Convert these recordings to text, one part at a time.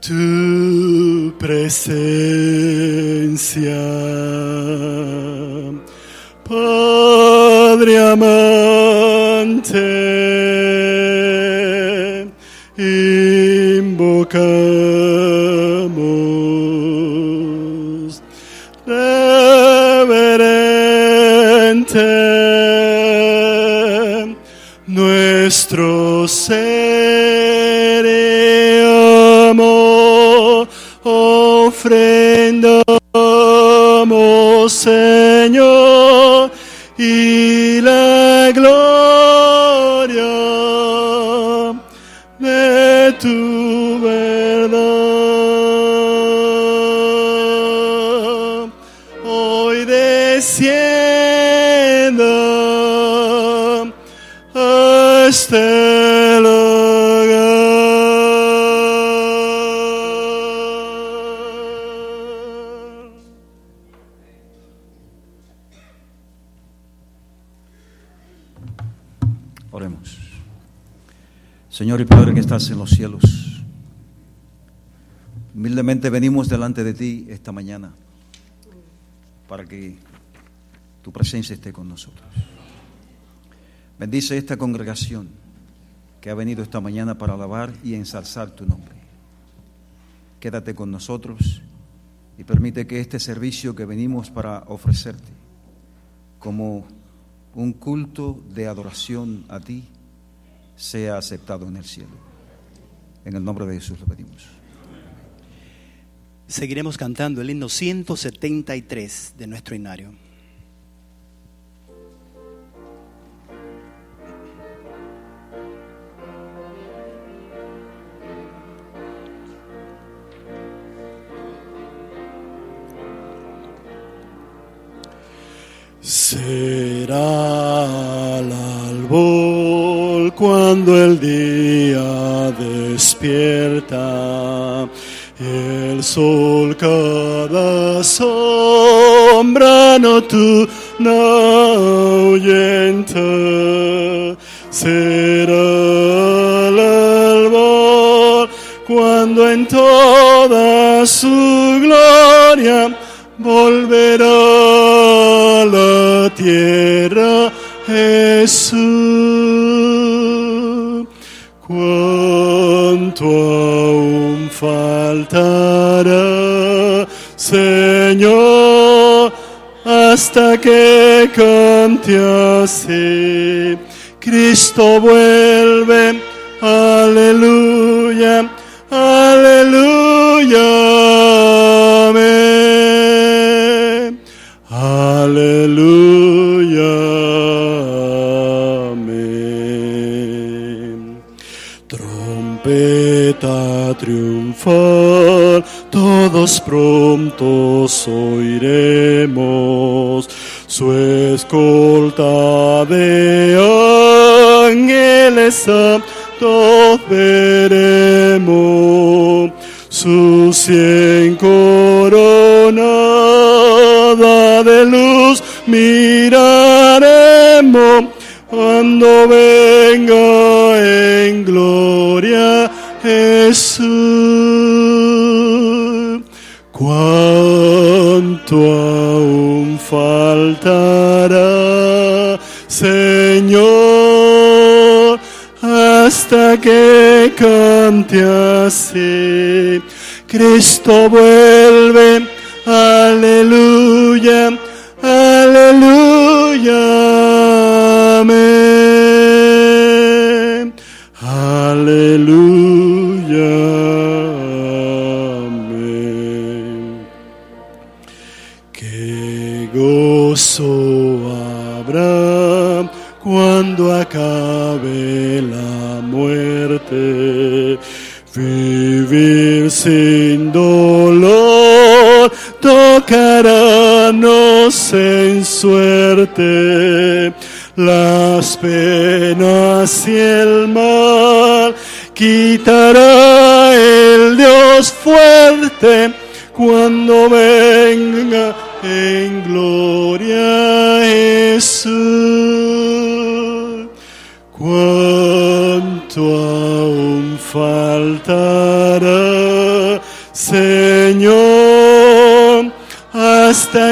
tu presencia. Padre amante, invocamos reverente nuestro ser ofrendamos estás en los cielos, humildemente venimos delante de ti esta mañana para que tu presencia esté con nosotros. Bendice esta congregación que ha venido esta mañana para alabar y ensalzar tu nombre. Quédate con nosotros y permite que este servicio que venimos para ofrecerte como un culto de adoración a ti sea aceptado en el cielo. En el nombre de Jesús lo pedimos. Seguiremos cantando el himno 173 de nuestro inario. Será al albor cuando el día despierta, el sol cada sombra nocturna ahuyenta. Será al albor cuando en toda su gloria volverá a la tierra Jesús. Cuánto aún faltará, Señor, hasta que cante así. Cristo vuelve, aleluya, aleluya. Triunfal, todos prontos oiremos su escolta de ángeles santos veremos su cien coronada de luz miraremos cuando venga en gloria Jesús. Cuánto aún faltará, Señor, hasta que cante así. Cristo vuelve, aleluya, aleluya, amén. Suerte. Las penas y el mal quitará el Dios fuerte cuando venga en gloria Jesús. Cuánto aún faltará,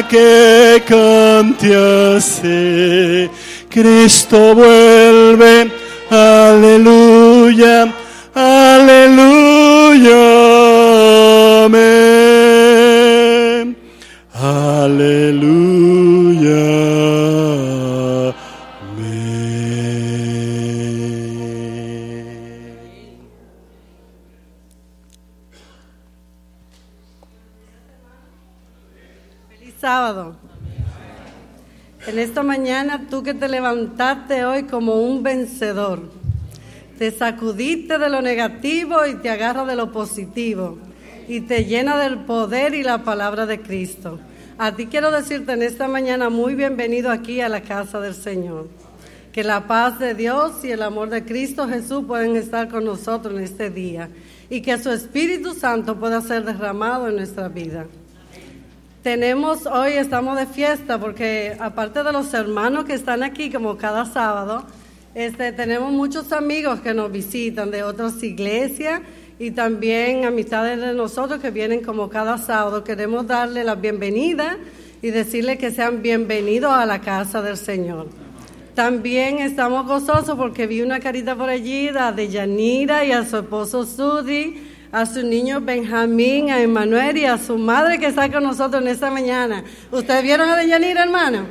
que cante así. Cristo vuelve, aleluya, tú que te levantaste hoy como un vencedor, te sacudiste de lo negativo y te agarra de lo positivo y te llena del poder y la palabra de Cristo. A ti quiero decirte en esta mañana muy bienvenido aquí a la casa del Señor. Que la paz de Dios y el amor de Cristo Jesús pueden estar con nosotros en este día y que su Espíritu Santo pueda ser derramado en nuestra vida. Tenemos hoy, estamos de fiesta porque aparte de los hermanos que están aquí como cada sábado, este, tenemos muchos amigos que nos visitan de otras iglesias y también amistades de nosotros que vienen como cada sábado. Queremos darle la bienvenida y decirle que sean bienvenidos a la casa del Señor. También estamos gozosos porque vi una carita por allí a de Yanira y a su esposo Sudi, a su niño Benjamín, a Emanuel y a su madre que está con nosotros en esta mañana. ¿Ustedes vieron a de Yanira, hermano?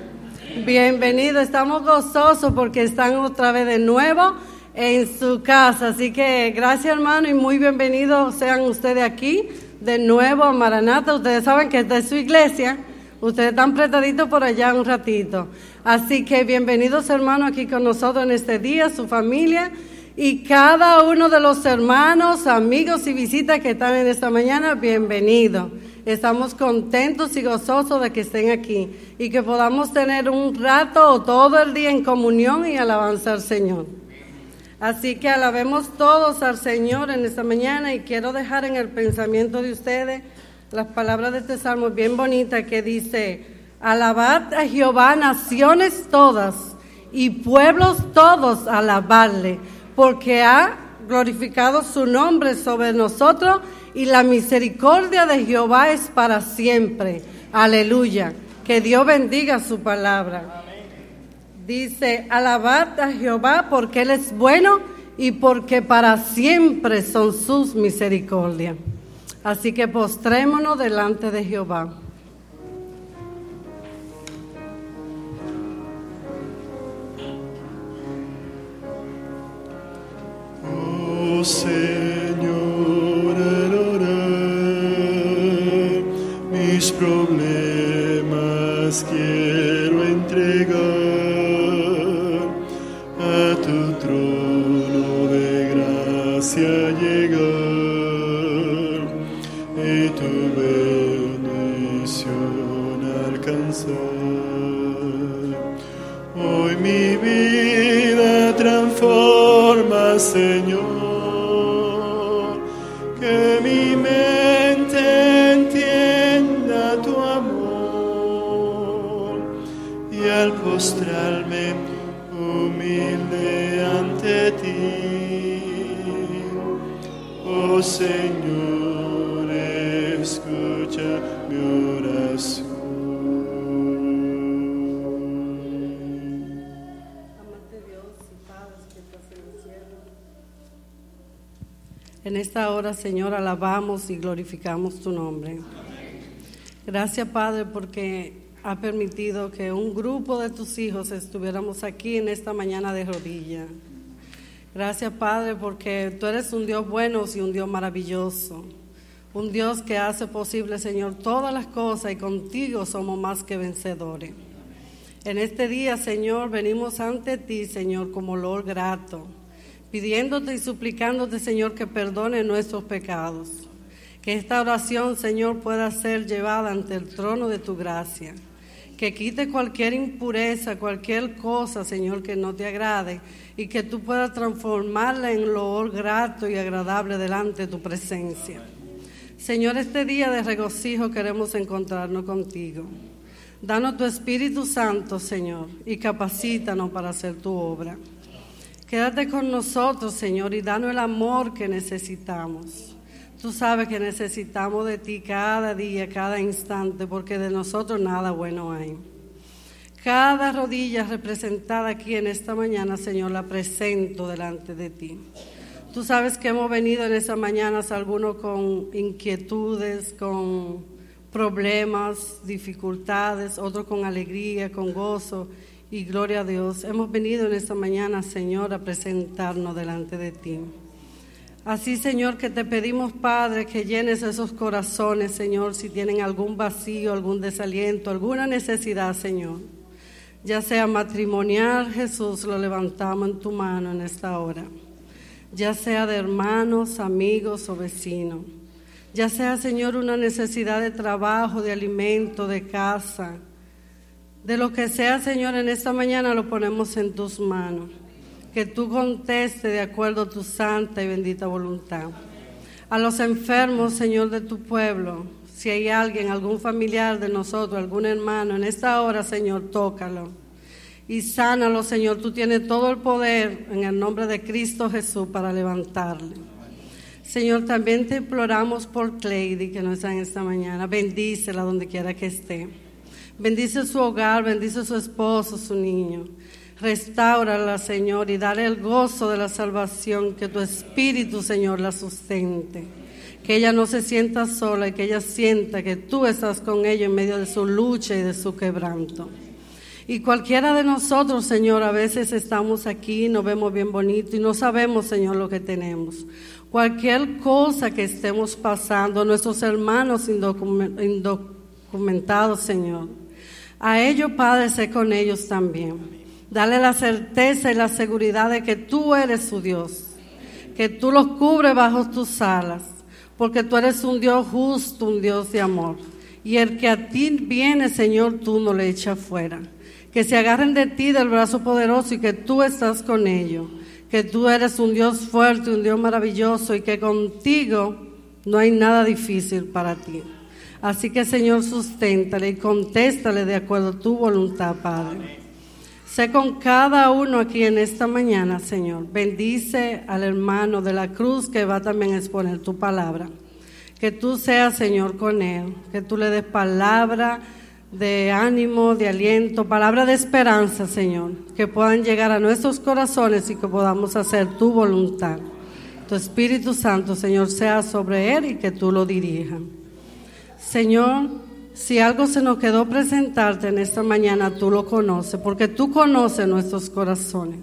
Bienvenido, estamos gozosos porque están otra vez de nuevo en su casa. Así que gracias, hermano, y muy bienvenidos sean ustedes aquí de nuevo a Maranata. Ustedes saben que esta es su iglesia. Ustedes están prestaditos por allá un ratito. Así que bienvenidos, hermanos, aquí con nosotros en este día, su familia. Y cada uno de los hermanos, amigos y visitas que están en esta mañana, bienvenido. Estamos contentos y gozosos de que estén aquí y que podamos tener un rato o todo el día en comunión y alabanza al Señor. Así que alabemos todos al Señor en esta mañana y quiero dejar en el pensamiento de ustedes las palabras de este salmo bien bonita que dice, alabad a Jehová naciones todas y pueblos todos alabarle, porque ha glorificado su nombre sobre nosotros y la misericordia de Jehová es para siempre. Aleluya. Que Dios bendiga su palabra. Dice, alabad a Jehová porque Él es bueno y porque para siempre son sus misericordias. Así que postrémonos delante de Jehová. Hoy mi vida transforma, Señor, Señor, escucha mi oración. En esta hora, Señor, alabamos y glorificamos tu nombre. Gracias, Padre, porque ha permitido que un grupo de tus hijos estuviéramos aquí en esta mañana de rodillas. Gracias, Padre, porque tú eres un Dios bueno y un Dios maravilloso. Un Dios que hace posible, Señor, todas las cosas y contigo somos más que vencedores. En este día, Señor, venimos ante ti, Señor, como olor grato, pidiéndote y suplicándote, Señor, que perdone nuestros pecados. Que esta oración, Señor, pueda ser llevada ante el trono de tu gracia. Que quite cualquier impureza, cualquier cosa, Señor, que no te agrade y que tú puedas transformarla en olor grato y agradable delante de tu presencia. Señor, este día de regocijo queremos encontrarnos contigo. Danos tu Espíritu Santo, Señor, y capacítanos para hacer tu obra. Quédate con nosotros, Señor, y danos el amor que necesitamos. Tú sabes que necesitamos de ti cada día, cada instante, porque de nosotros nada bueno hay. Cada rodilla representada aquí en esta mañana, Señor, la presento delante de ti. Tú sabes que hemos venido en esas mañanas algunos con inquietudes, con problemas, dificultades, otros con alegría, con gozo y gloria a Dios. Hemos venido en esta mañana, Señor, a presentarnos delante de ti. Así, Señor, que te pedimos, Padre, que llenes esos corazones, Señor, si tienen algún vacío, algún desaliento, alguna necesidad, Señor. Ya sea matrimonial, Jesús, lo levantamos en tu mano en esta hora. Ya sea de hermanos, amigos o vecinos. Ya sea, Señor, una necesidad de trabajo, de alimento, de casa. De lo que sea, Señor, en esta mañana lo ponemos en tus manos que tú contestes de acuerdo a tu santa y bendita voluntad. A los enfermos, Señor, de tu pueblo, si hay alguien, algún familiar de nosotros, algún hermano, en esta hora, Señor, tócalo. Y sánalo, Señor. Tú tienes todo el poder en el nombre de Cristo Jesús para levantarle. Señor, también te imploramos por Cleidy, que no está en esta mañana. Bendícela donde quiera que esté. Bendice su hogar, bendice su esposo, su niño. Restáurala, Señor, y dale el gozo de la salvación, que tu Espíritu, Señor, la sustente. Que ella no se sienta sola y que ella sienta que tú estás con ella en medio de su lucha y de su quebranto. Y cualquiera de nosotros, Señor, a veces estamos aquí, nos vemos bien bonito y no sabemos, Señor, lo que tenemos. Cualquier cosa que estemos pasando, nuestros hermanos indocumentados, Señor. A ellos, Padre, sé con ellos también. Dale la certeza y la seguridad de que tú eres su Dios, que tú los cubres bajo tus alas, porque tú eres un Dios justo, un Dios de amor. Y el que a ti viene, Señor, tú no le echas fuera. Que se agarren de ti del brazo poderoso y que tú estás con ellos. Que tú eres un Dios fuerte, un Dios maravilloso y que contigo no hay nada difícil para ti. Así que, Señor, susténtale y contéstale de acuerdo a tu voluntad, Padre. Sé con cada uno aquí en esta mañana, Señor. Bendice al hermano de la cruz que va también a exponer tu palabra. Que tú seas, Señor, con él. Que tú le des palabra de ánimo, de aliento, palabra de esperanza, Señor. Que puedan llegar a nuestros corazones y que podamos hacer tu voluntad. Tu Espíritu Santo, Señor, sea sobre él y que tú lo dirijas. Señor, si algo se nos quedó presentarte en esta mañana, tú lo conoces, porque tú conoces nuestros corazones.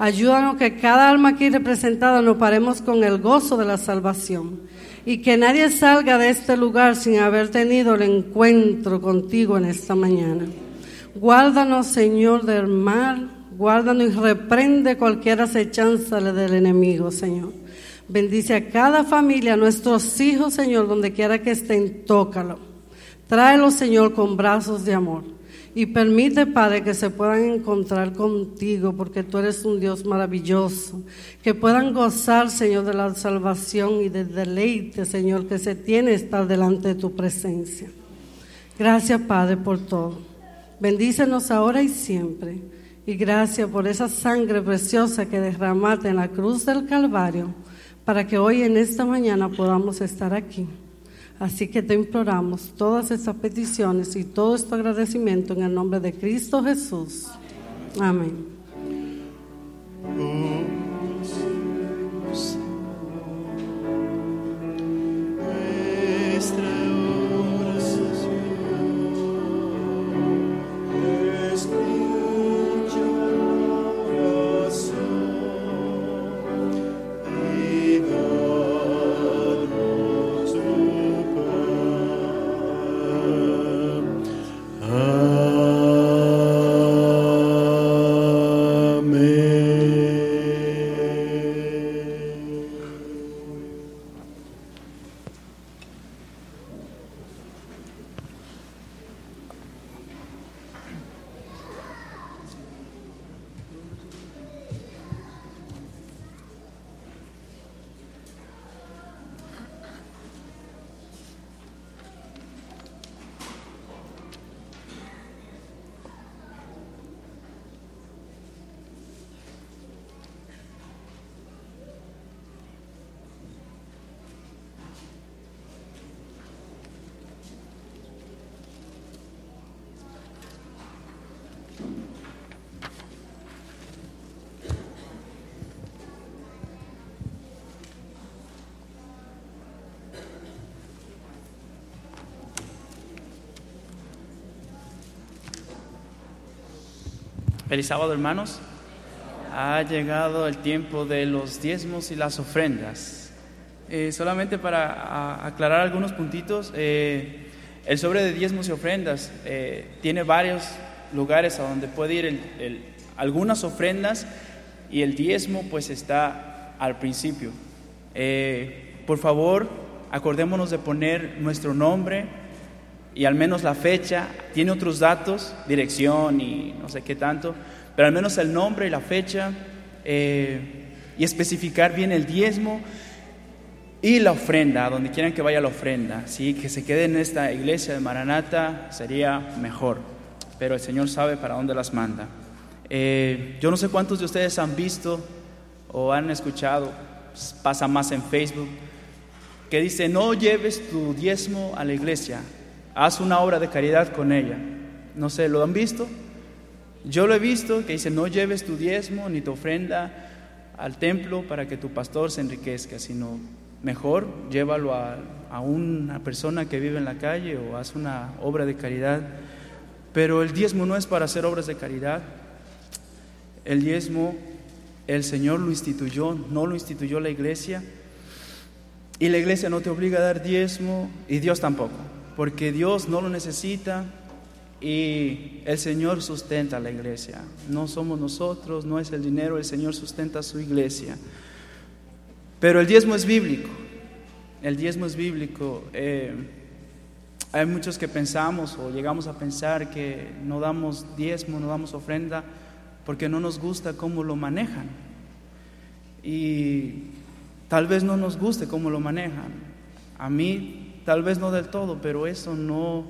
Ayúdanos que cada alma aquí representada nos paremos con el gozo de la salvación y que nadie salga de este lugar sin haber tenido el encuentro contigo en esta mañana. Guárdanos, Señor, del mal, guárdanos y reprende cualquier acechanza del enemigo, Señor. Bendice a cada familia, a nuestros hijos, Señor, donde quiera que estén, tócalo. Tráelo, Señor, con brazos de amor. Y permite, Padre, que se puedan encontrar contigo, porque tú eres un Dios maravilloso. Que puedan gozar, Señor, de la salvación y del deleite, Señor, que se tiene estar delante de tu presencia. Gracias, Padre, por todo. Bendícenos ahora y siempre. Y gracias por esa sangre preciosa que derramaste en la cruz del Calvario, para que hoy en esta mañana podamos estar aquí. Así que te imploramos todas estas peticiones y todo este agradecimiento en el nombre de Cristo Jesús. Amén. Feliz sábado, hermanos. Ha llegado el tiempo de los diezmos y las ofrendas. Eh, solamente para aclarar algunos puntitos, eh, el sobre de diezmos y ofrendas eh, tiene varios lugares a donde puede ir el- algunas ofrendas y el diezmo pues está al principio. Por favor, acordémonos de poner nuestro nombre y al menos la fecha, tiene otros datos, dirección y no sé qué tanto, pero al menos el nombre y la fecha eh, y especificar bien el diezmo y la ofrenda, donde quieran que vaya la ofrenda, ¿sí? que se quede en esta iglesia de Maranata sería mejor, pero el Señor sabe para dónde las manda. Eh, yo no sé cuántos de ustedes han visto o han escuchado, pues, pasa más en Facebook, que dice, no lleves tu diezmo a la iglesia, haz una obra de caridad con ella. No sé, ¿lo han visto? Yo lo he visto, que dice, no lleves tu diezmo ni tu ofrenda al templo para que tu pastor se enriquezca, sino mejor llévalo a, a una persona que vive en la calle o haz una obra de caridad. Pero el diezmo no es para hacer obras de caridad. El diezmo, el Señor lo instituyó, no lo instituyó la iglesia. Y la iglesia no te obliga a dar diezmo y Dios tampoco, porque Dios no lo necesita y el Señor sustenta a la iglesia. No somos nosotros, no es el dinero, el Señor sustenta su iglesia. Pero el diezmo es bíblico, el diezmo es bíblico. Eh, hay muchos que pensamos o llegamos a pensar que no damos diezmo, no damos ofrenda, porque no nos gusta cómo lo manejan. Y tal vez no nos guste cómo lo manejan. A mí tal vez no del todo, pero eso no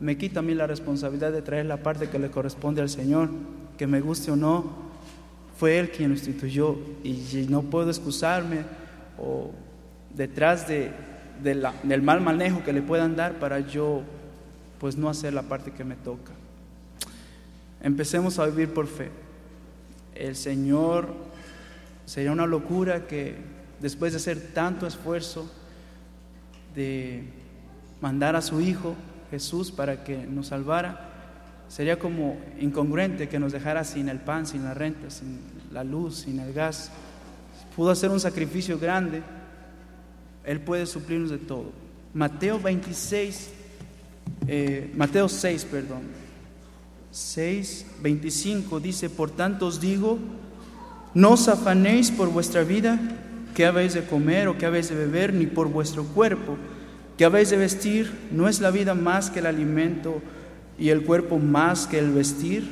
me quita a mí la responsabilidad de traer la parte que le corresponde al Señor, que me guste o no, fue Él quien lo instituyó y no puedo excusarme o detrás de, del mal manejo que le puedan dar para yo pues no hacer la parte que me toca. Empecemos a vivir por fe. El Señor sería una locura que después de hacer tanto esfuerzo de mandar a su Hijo Jesús para que nos salvara, sería como incongruente que nos dejara sin el pan, sin la renta, sin la luz, sin el gas. Pudo hacer un sacrificio grande, Él puede suplirnos de todo. Mateo 26, eh, Mateo 6, perdón, 6, 25 dice, por tanto os digo, no os afanéis por vuestra vida, qué habéis de comer o qué habéis de beber, ni por vuestro cuerpo, qué habéis de vestir, no es la vida más que el alimento y el cuerpo más que el vestir.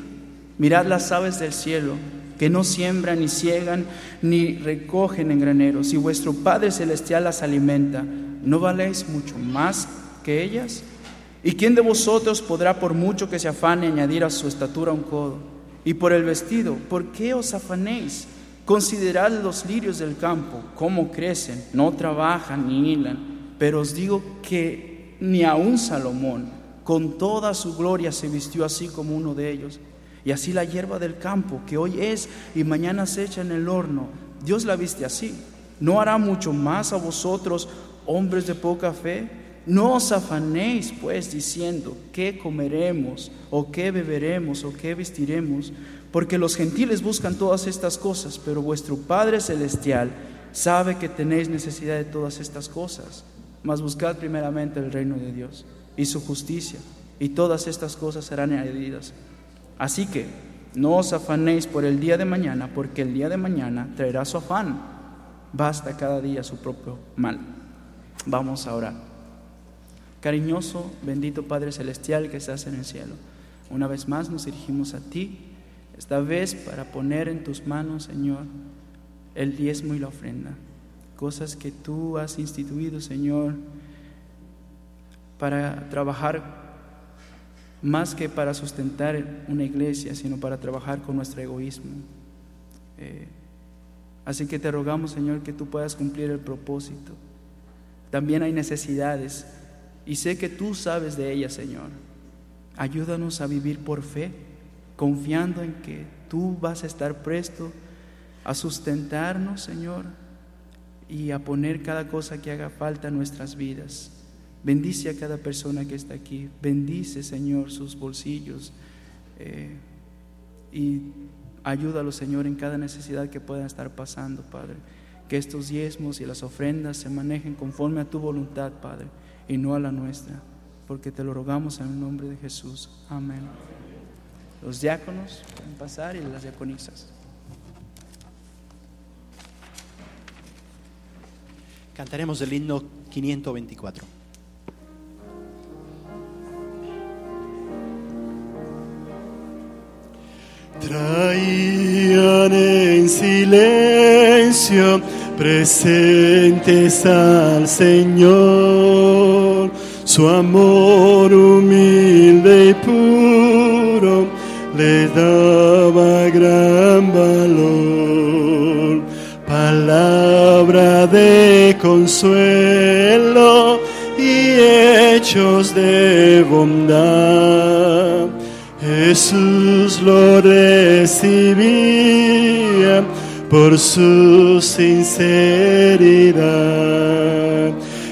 Mirad las aves del cielo, que no siembran ni ciegan ni recogen en graneros, y vuestro Padre Celestial las alimenta, ¿no valéis mucho más que ellas? ¿Y quién de vosotros podrá, por mucho que se afane, añadir a su estatura un codo? Y por el vestido, ¿por qué os afanéis? Considerad los lirios del campo, cómo crecen, no trabajan ni hilan, pero os digo que ni aun Salomón, con toda su gloria, se vistió así como uno de ellos. Y así la hierba del campo, que hoy es y mañana se echa en el horno, Dios la viste así. ¿No hará mucho más a vosotros, hombres de poca fe? No os afanéis, pues, diciendo, ¿qué comeremos? ¿O qué beberemos? ¿O qué vestiremos? Porque los gentiles buscan todas estas cosas, pero vuestro Padre Celestial sabe que tenéis necesidad de todas estas cosas. Mas buscad primeramente el reino de Dios y su justicia, y todas estas cosas serán añadidas. Así que no os afanéis por el día de mañana, porque el día de mañana traerá su afán. Basta cada día su propio mal. Vamos a orar. Cariñoso, bendito Padre Celestial que estás en el cielo. Una vez más nos dirigimos a ti, esta vez para poner en tus manos, Señor, el diezmo y la ofrenda. Cosas que tú has instituido, Señor, para trabajar más que para sustentar una iglesia, sino para trabajar con nuestro egoísmo. Eh, así que te rogamos, Señor, que tú puedas cumplir el propósito. También hay necesidades y sé que tú sabes de ellas, Señor. Ayúdanos a vivir por fe, confiando en que tú vas a estar presto a sustentarnos, Señor, y a poner cada cosa que haga falta en nuestras vidas. Bendice a cada persona que está aquí. Bendice, Señor, sus bolsillos. eh, y ayúdalo, Señor, en cada necesidad que puedan estar pasando, Padre. Que estos diezmos y las ofrendas se manejen conforme a tu voluntad, Padre, y no a la nuestra, porque te lo rogamos en el nombre de Jesús. Amén. Los diáconos pueden pasar y las diaconisas. Cantaremos el himno 524. Traían en silencio presentes al Señor, su amor humilde y puro le daba gran valor. Palabra de consuelo y hechos de bondad. Jesús lo recibía por su sinceridad.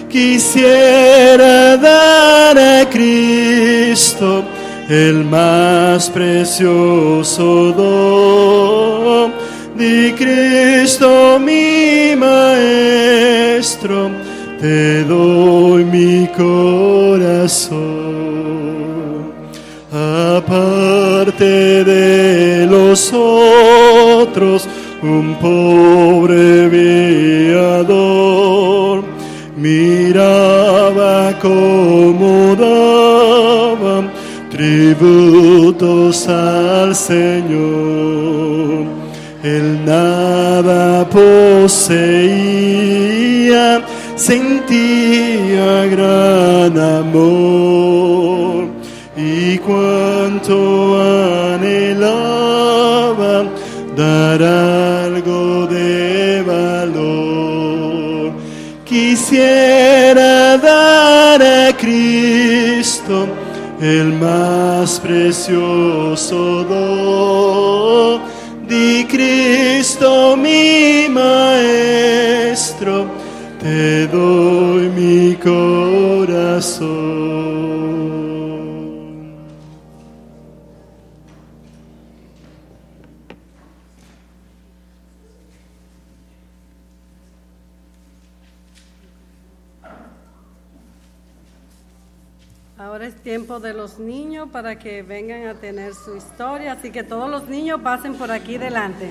Quisiera dar a Cristo el más precioso don. Di Cristo mi maestro, te doy mi corazón. Aparte de los otros, un pobre viador miraba cómo tributos al Señor. Él nada poseía, sentía gran amor y cuánto anhelaba dar algo de valor. Quisiera dar a Cristo más precioso don. Los niños para que vengan a tener su historia, así que todos los niños pasen por aquí delante.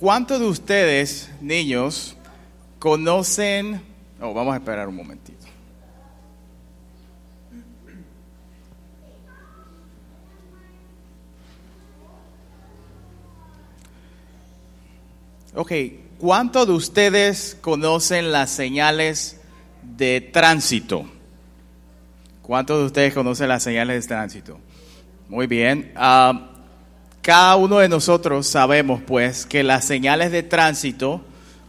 ¿cuántos de ustedes, niños, conocen... Oh, vamos a esperar un momentito. Ok, ¿cuántos de ustedes conocen las señales de tránsito? ¿Cuántos de ustedes conocen las señales de tránsito? Muy bien. Ah, cada uno de nosotros sabemos, pues, que las señales de tránsito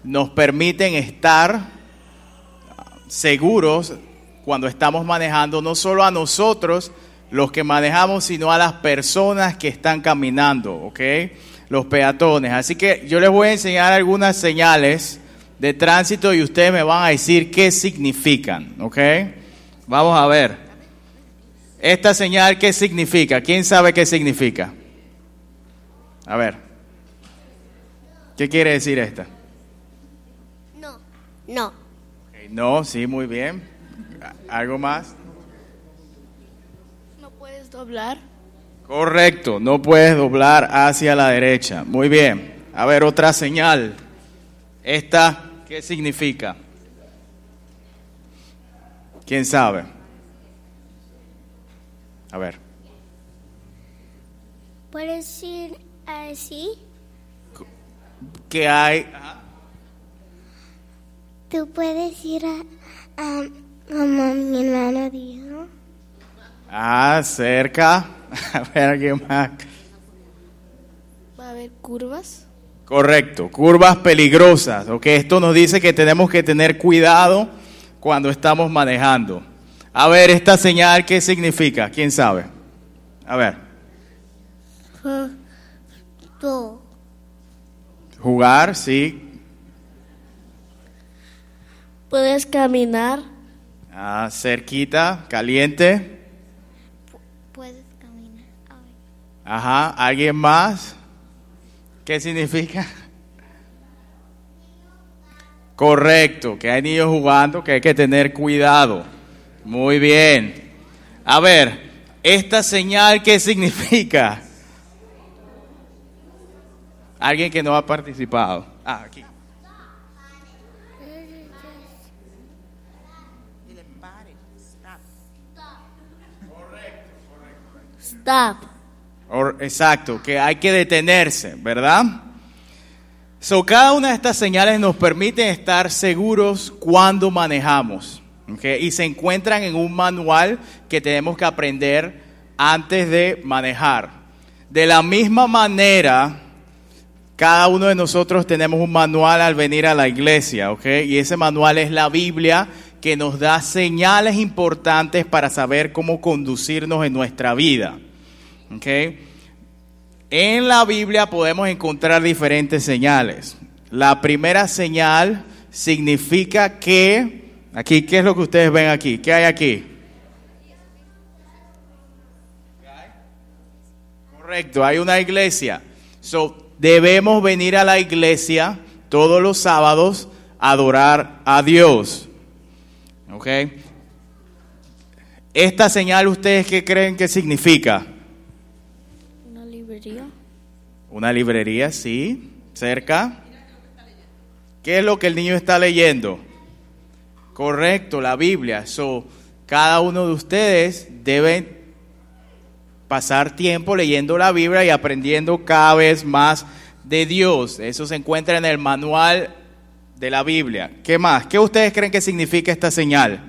nos permiten estar seguros cuando estamos manejando, no solo a nosotros los que manejamos, sino a las personas que están caminando, ¿ok? Los peatones. Así que yo les voy a enseñar algunas señales de tránsito y ustedes me van a decir qué significan, ¿ok? Vamos a ver. Esta señal, ¿qué significa? ¿Quién sabe qué significa? A ver. ¿Qué quiere decir esta? No, no. No, sí, muy bien. ¿Algo más? No puedes doblar. Correcto, no puedes doblar hacia la derecha. Muy bien. A ver, otra señal. Esta, ¿qué significa? ¿Quién sabe? A ver. Puedes ir así. ¿Qué hay? Tú puedes ir a, a como mi hermano dijo. Ah, cerca. A ver, ¿qué más? Va a haber curvas. Correcto, curvas peligrosas. Ok, esto nos dice que tenemos que tener cuidado cuando estamos manejando. A ver, esta señal, ¿qué significa? ¿Quién sabe? A ver, Jugar, sí. Puedes caminar. Ah, cerquita, caliente. Puedes caminar. Ajá, ¿alguien más? ¿Qué significa? Correcto, que hay niños jugando, que hay que tener cuidado. Muy bien. A ver, esta señal, ¿qué significa? Alguien que no ha participado. Ah, aquí. Stop. Or- exacto, que hay que detenerse, ¿verdad? So, cada una de estas señales nos permite estar seguros cuando manejamos. ¿ok? Y se encuentran en un manual que tenemos que aprender antes de manejar. De la misma manera, cada uno de nosotros tenemos un manual al venir a la iglesia, ¿ok? Y ese manual es la Biblia que nos da señales importantes para saber cómo conducirnos en nuestra vida. ¿ok? En la Biblia podemos encontrar diferentes señales. La primera señal significa que, aquí, ¿qué es lo que ustedes ven aquí? ¿Qué hay aquí? Correcto, hay una iglesia. So, debemos venir a la iglesia todos los sábados a adorar a Dios. ¿Ok? Esta señal, ¿ustedes qué creen que significa? Una librería. Una librería, sí, cerca. ¿Qué es lo que el niño está leyendo? Correcto, la Biblia. So, cada uno de ustedes debe pasar tiempo leyendo la Biblia y aprendiendo cada vez más de Dios. Eso se encuentra en el manual de la Biblia. ¿Qué más? ¿Qué ustedes creen que significa esta señal?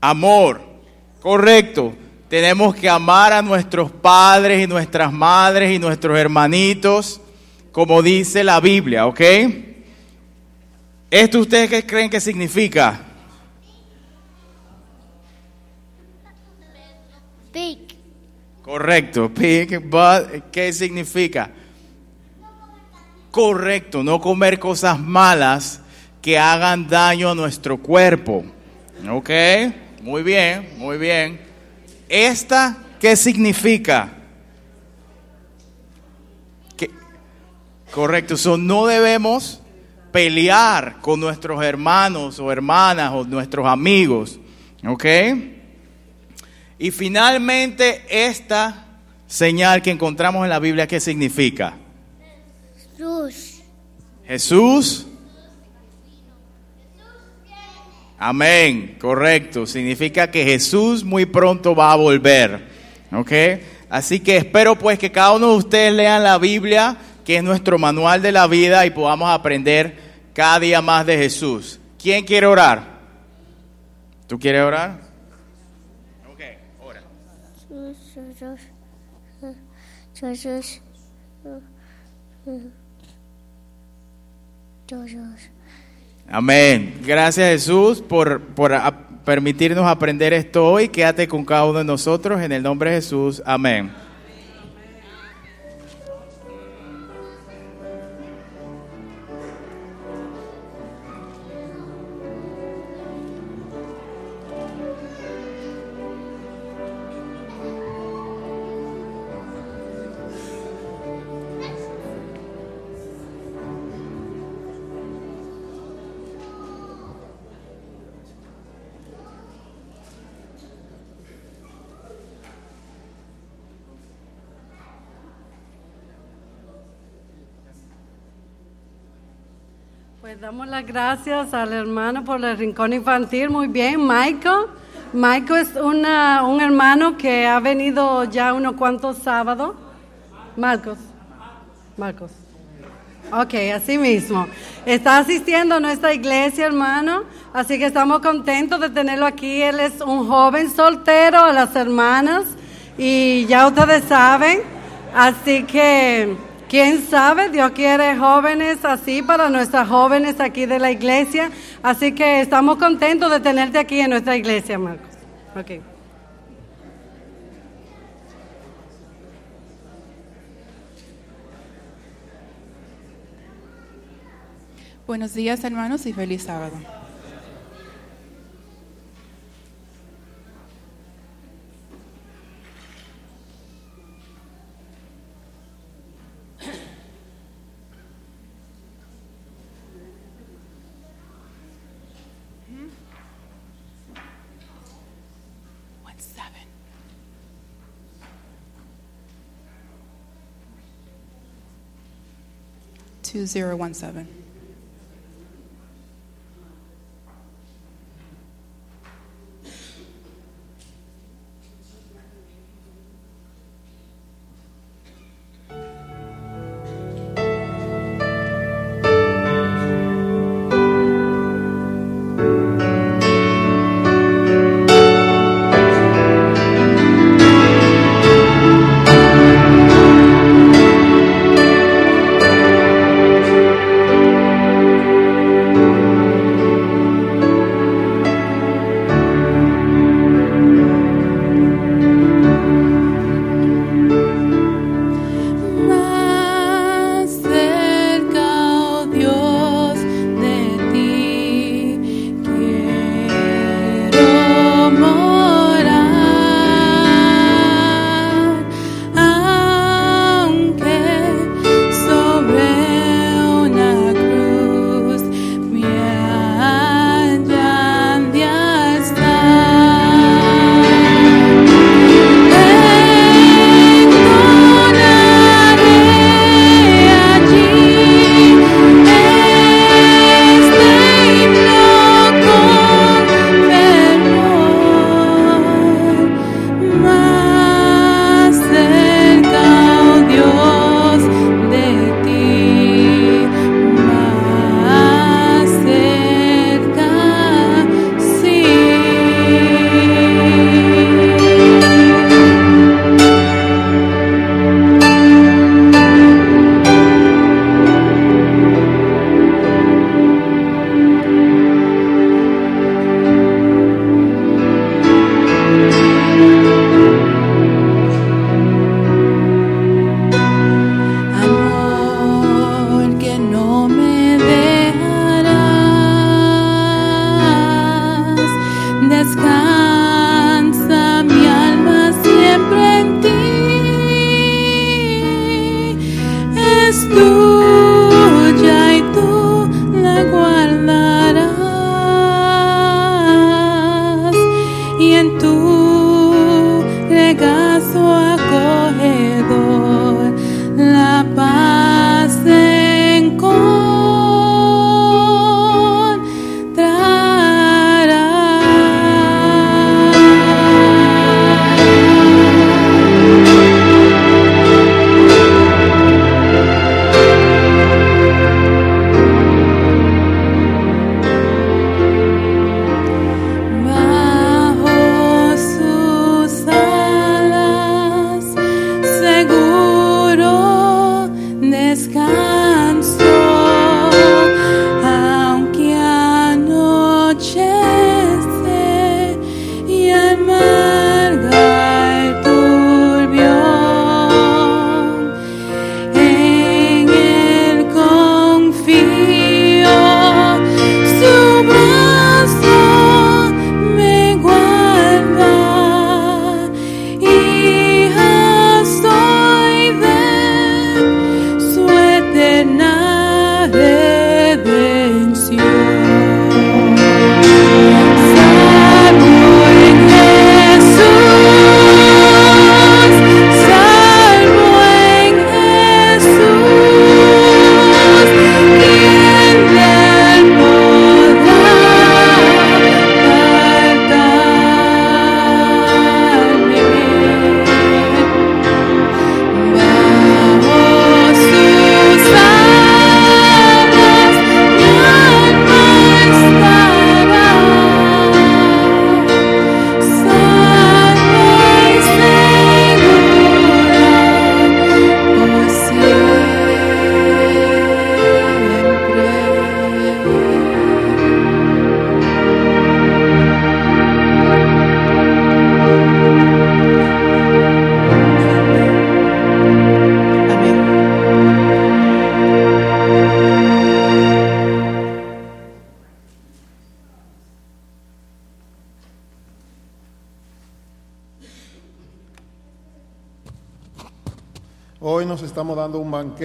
Amor. Correcto. Tenemos que amar a nuestros padres y nuestras madres y nuestros hermanitos, como dice la Biblia, ¿ok? ¿Esto ustedes qué creen que significa? Correcto. Big but, ¿qué significa? Correcto, no comer cosas malas que hagan daño a nuestro cuerpo. ¿Ok? Muy bien, muy bien. ¿Esta qué significa? Correcto, no debemos pelear con nuestros hermanos o hermanas o nuestros amigos. ¿Ok? Y finalmente esta señal que encontramos en la Biblia, ¿qué significa? Jesús. Jesús. Amén, correcto. Significa que Jesús muy pronto va a volver. ¿Ok? Así que espero pues que cada uno de ustedes lean la Biblia, que es nuestro manual de la vida, y podamos aprender cada día más de Jesús. ¿Quién quiere orar? ¿Tú quieres orar? Ok, ora. Jesús. Jesús. Jesús. Amén. Gracias Jesús por, por permitirnos aprender esto hoy. Quédate con cada uno de nosotros en el nombre de Jesús. Amén. Pues damos las gracias al hermano por el rincón infantil. Muy bien, Michael. Michael es una- un hermano que ha venido ya unos cuantos sábados. Marcos. Marcos. Ok, así mismo. Está asistiendo a nuestra iglesia, hermano. Así que estamos contentos de tenerlo aquí. Él es un joven soltero a las hermanas. Y ya ustedes saben. Así que, quién sabe, Dios quiere jóvenes así para nuestras jóvenes aquí de la iglesia. Así que estamos contentos de tenerte aquí en nuestra iglesia, Marcos. Ok. Buenos días, hermanos, y feliz sábado. 2017.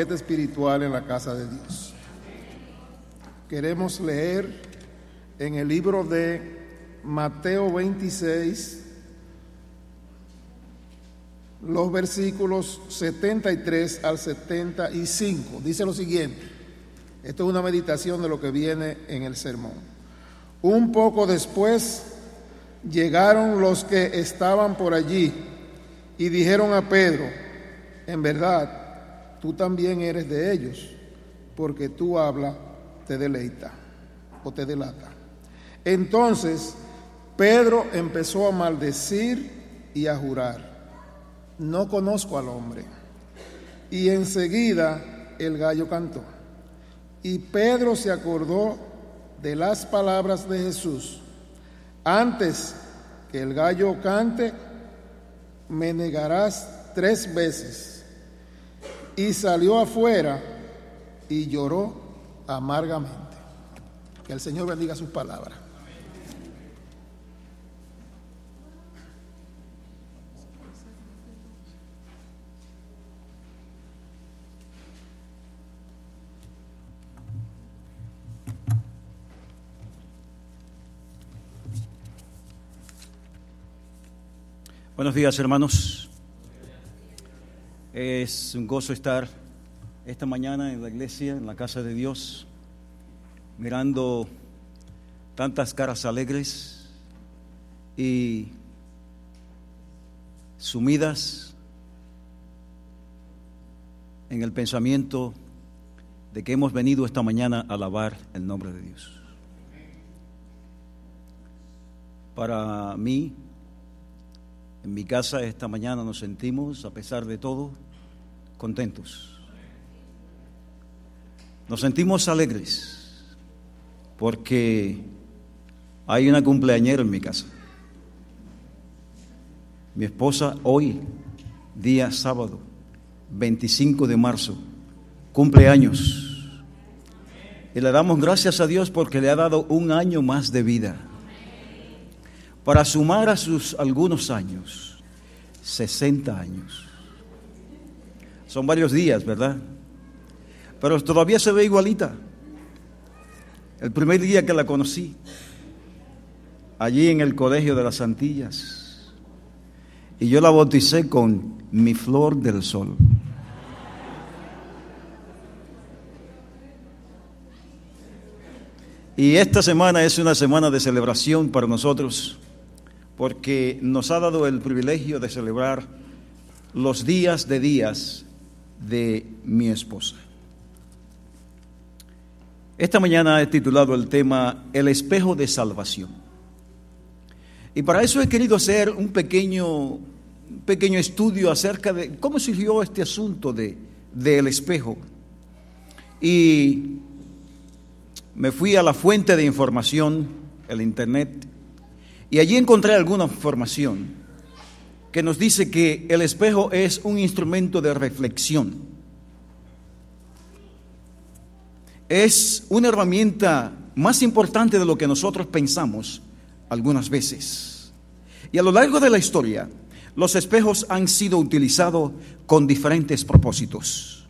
Espiritual en la casa de Dios. Queremos leer en el libro de Mateo 26 los versículos 73 al 75. Dice lo siguiente. Esto es una meditación de lo que viene en el sermón. Un poco después llegaron los que estaban por allí y dijeron a Pedro, en verdad, tú también eres de ellos, porque tú habla te deleita o te delata. Entonces Pedro empezó a maldecir y a jurar, no conozco al hombre. Y enseguida el gallo cantó. Y Pedro se acordó de las palabras de Jesús. Antes que el gallo cante, me negarás tres veces. Y salió afuera y lloró amargamente. Que el Señor bendiga sus palabras. Buenos días, hermanos. Es un gozo estar esta mañana en la iglesia, en la casa de Dios, mirando tantas caras alegres y sumidas en el pensamiento de que hemos venido esta mañana a alabar el nombre de Dios. Para mí, en mi casa esta mañana nos sentimos, a pesar de todo, contentos. Nos sentimos alegres porque hay una cumpleañera en mi casa. Mi esposa hoy, día sábado, 25 de marzo, cumpleaños. Y le damos gracias a Dios porque le ha dado un año más de vida para sumar a sus algunos años, 60 años. Son varios días, ¿verdad? Pero todavía se ve igualita. El primer día que la conocí, allí en el Colegio de las Antillas, y yo la bauticé con mi flor del sol. Y esta semana es una semana de celebración para nosotros porque nos ha dado el privilegio de celebrar los días de días de mi esposa. Esta mañana he titulado el tema El espejo de salvación. Y para eso he querido hacer un pequeño, pequeño estudio acerca de cómo surgió este asunto de, del espejo. Y me fui a la fuente de información, el Internet, y allí encontré alguna información que nos dice que el espejo es un instrumento de reflexión. Es una herramienta más importante de lo que nosotros pensamos algunas veces. Y a lo largo de la historia, los espejos han sido utilizados con diferentes propósitos.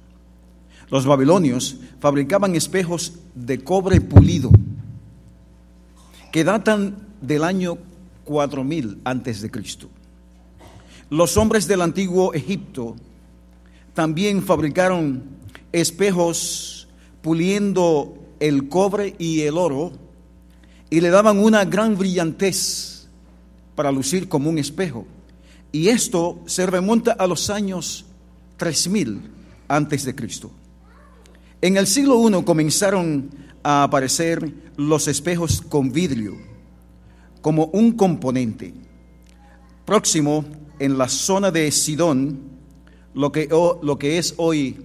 Los babilonios fabricaban espejos de cobre pulido que datan del año 4000 antes de Cristo. Los hombres del antiguo Egipto también fabricaron espejos puliendo el cobre y el oro y le daban una gran brillantez para lucir como un espejo. Y esto se remonta a los años 3000 antes de Cristo. En el siglo I comenzaron a aparecer los espejos con vidrio como un componente. Próximo, en la zona de Sidón, lo que, lo que es hoy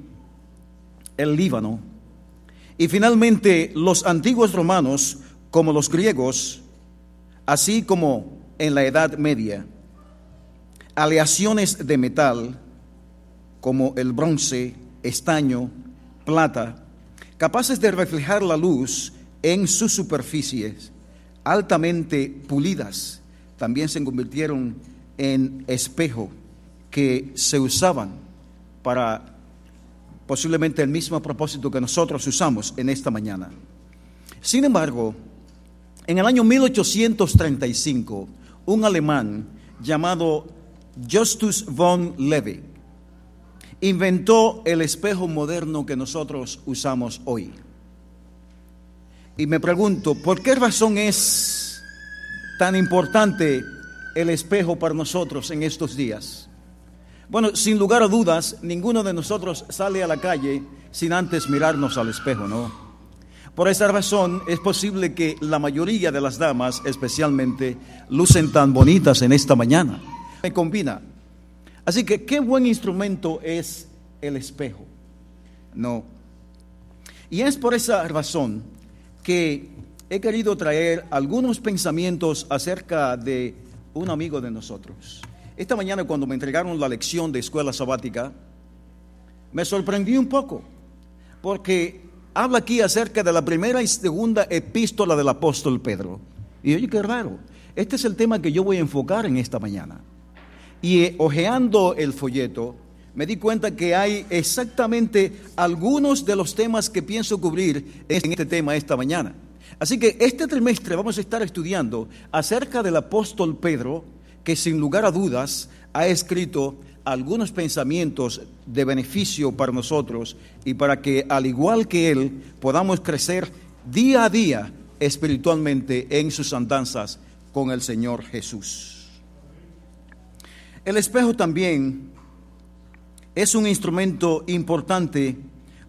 el Líbano. Y finalmente, los antiguos romanos, como los griegos, así como en la Edad Media, aleaciones de metal, como el bronce, estaño, plata, capaces de reflejar la luz en sus superficies altamente pulidas, también se convirtieron en espejo que se usaban para posiblemente el mismo propósito que nosotros usamos en esta mañana. Sin embargo, en el año 1835, un alemán llamado Justus von Levi inventó el espejo moderno que nosotros usamos hoy. Y me pregunto, ¿por qué razón es tan importante el espejo para nosotros en estos días? Bueno, sin lugar a dudas, ninguno de nosotros sale a la calle sin antes mirarnos al espejo, ¿no? Por esa razón es posible que la mayoría de las damas, especialmente, lucen tan bonitas en esta mañana. Me combina. Así que, ¿qué buen instrumento es el espejo? No. Y es por esa razón que he querido traer algunos pensamientos acerca de un amigo de nosotros. Esta mañana cuando me entregaron la lección de escuela sabática, me sorprendí un poco, porque habla aquí acerca de la primera y segunda epístola del apóstol Pedro. Y oye, qué raro, este es el tema que yo voy a enfocar en esta mañana. Y eh, hojeando el folleto, me di cuenta que hay exactamente algunos de los temas que pienso cubrir en este tema esta mañana. Así que este trimestre vamos a estar estudiando acerca del apóstol Pedro, que sin lugar a dudas ha escrito algunos pensamientos de beneficio para nosotros y para que, al igual que él, podamos crecer día a día espiritualmente en sus andanzas con el Señor Jesús. El espejo también es un instrumento importante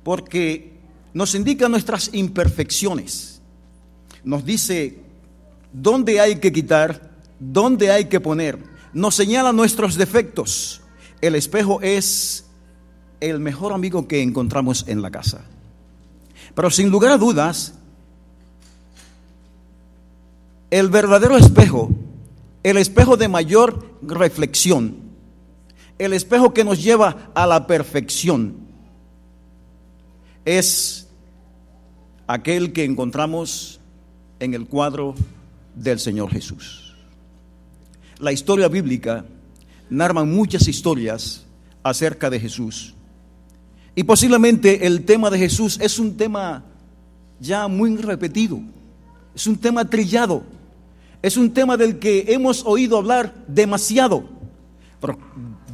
porque nos indica nuestras imperfecciones. Nos dice dónde hay que quitar, dónde hay que poner. Nos señala nuestros defectos. El espejo es el mejor amigo que encontramos en la casa. Pero sin lugar a dudas, el verdadero espejo, el espejo de mayor reflexión, el espejo que nos lleva a la perfección, es aquel que encontramos en el cuadro del Señor Jesús. La historia bíblica narra muchas historias acerca de Jesús. Y posiblemente el tema de Jesús es un tema ya muy repetido, es un tema trillado, es un tema del que hemos oído hablar demasiado, pero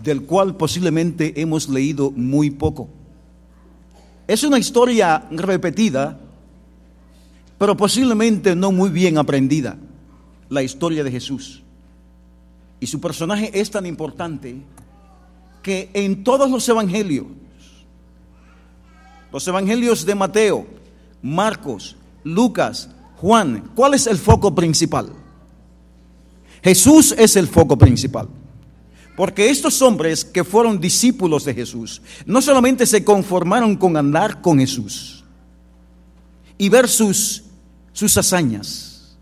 del cual posiblemente hemos leído muy poco. Es una historia repetida, pero posiblemente no muy bien aprendida, la historia de Jesús. Y su personaje es tan importante que en todos los evangelios, los evangelios de Mateo, Marcos, Lucas, Juan, ¿cuál es el foco principal? Jesús es el foco principal. Porque estos hombres que fueron discípulos de Jesús, no solamente se conformaron con andar con Jesús y ver sus, sus hazañas,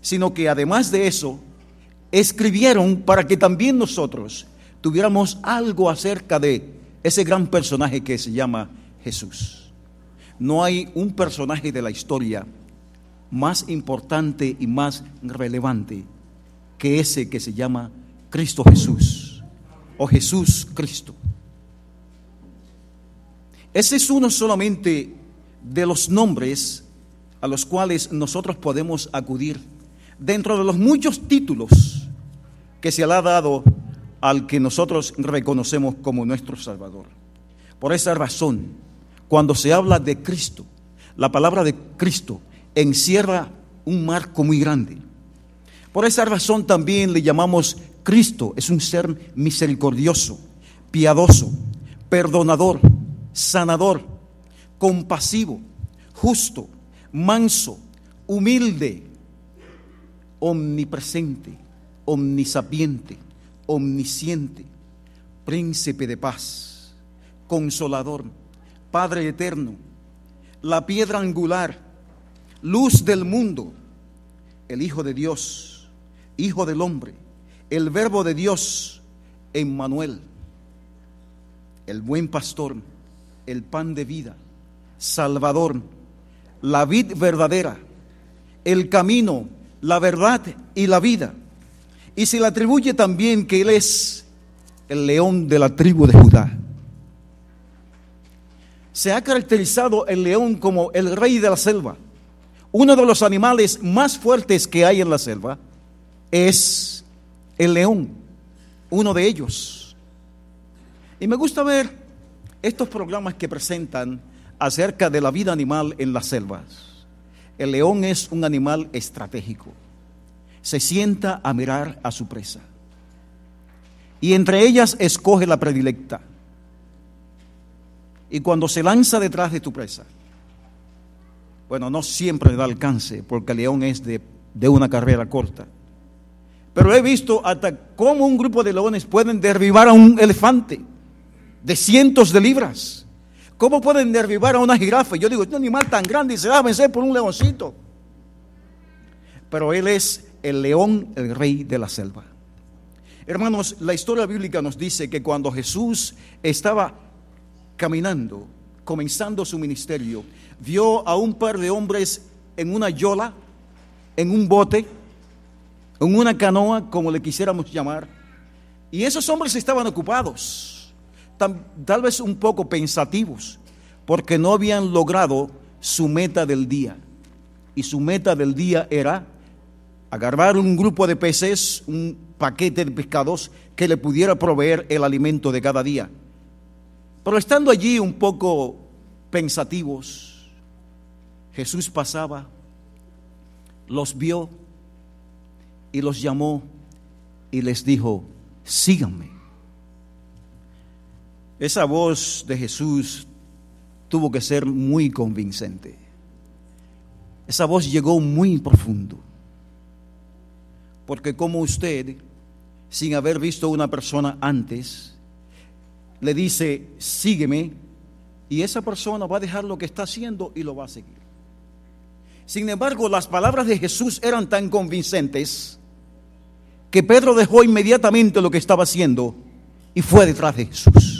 sino que además de eso, escribieron para que también nosotros tuviéramos algo acerca de ese gran personaje que se llama Jesús. No hay un personaje de la historia más importante y más relevante que ese que se llama Cristo Jesús o Jesús Cristo. Ese es uno solamente de los nombres a los cuales nosotros podemos acudir dentro de los muchos títulos que se le ha dado al que nosotros reconocemos como nuestro Salvador. Por esa razón, cuando se habla de Cristo, la palabra de Cristo encierra un marco muy grande. Por esa razón también le llamamos Cristo, es un ser misericordioso, piadoso, perdonador, sanador, compasivo, justo, manso, humilde, omnipresente, omnisapiente, omnisciente, príncipe de paz, consolador, Padre eterno, la piedra angular, luz del mundo, el Hijo de Dios, Hijo del hombre, el Verbo de Dios, Emmanuel, el buen pastor, el pan de vida, Salvador, la vid verdadera, el camino, la verdad y la vida. Y se le atribuye también que Él es el león de la tribu de Judá. se ha caracterizado el león como el rey de la selva. Uno de los animales más fuertes que hay en la selva es el león, uno de ellos. Y me gusta ver estos programas que presentan acerca de la vida animal en las selvas. El león es un animal estratégico. Se sienta a mirar a su presa. Y entre ellas escoge la predilecta. Y cuando se lanza detrás de tu presa, bueno, no siempre le da alcance, porque el león es de, de una carrera corta. Pero he visto hasta cómo un grupo de leones pueden derribar a un elefante de cientos de libras. ¿Cómo pueden derribar a una jirafa? Yo digo, este animal tan grande y se va a vencer por un leoncito. Pero él es el león, el rey de la selva. Hermanos, la historia bíblica nos dice que cuando Jesús estaba caminando, comenzando su ministerio, vio a un par de hombres en una yola, en un bote, en una canoa, como le quisiéramos llamar, y esos hombres estaban ocupados, tal, vez un poco pensativos, porque no habían logrado su meta del día. Y su meta del día era agarrar un grupo de peces, un paquete de pescados que le pudiera proveer el alimento de cada día. Pero estando allí un poco pensativos, Jesús pasaba, los vio y los llamó y les dijo, síganme. Esa voz de Jesús tuvo que ser muy convincente. Esa voz llegó muy profundo. Porque como usted, sin haber visto a una persona antes, le dice, sígueme, y esa persona va a dejar lo que está haciendo y lo va a seguir. Sin embargo, las palabras de Jesús eran tan convincentes que Pedro dejó inmediatamente lo que estaba haciendo y fue detrás de Jesús.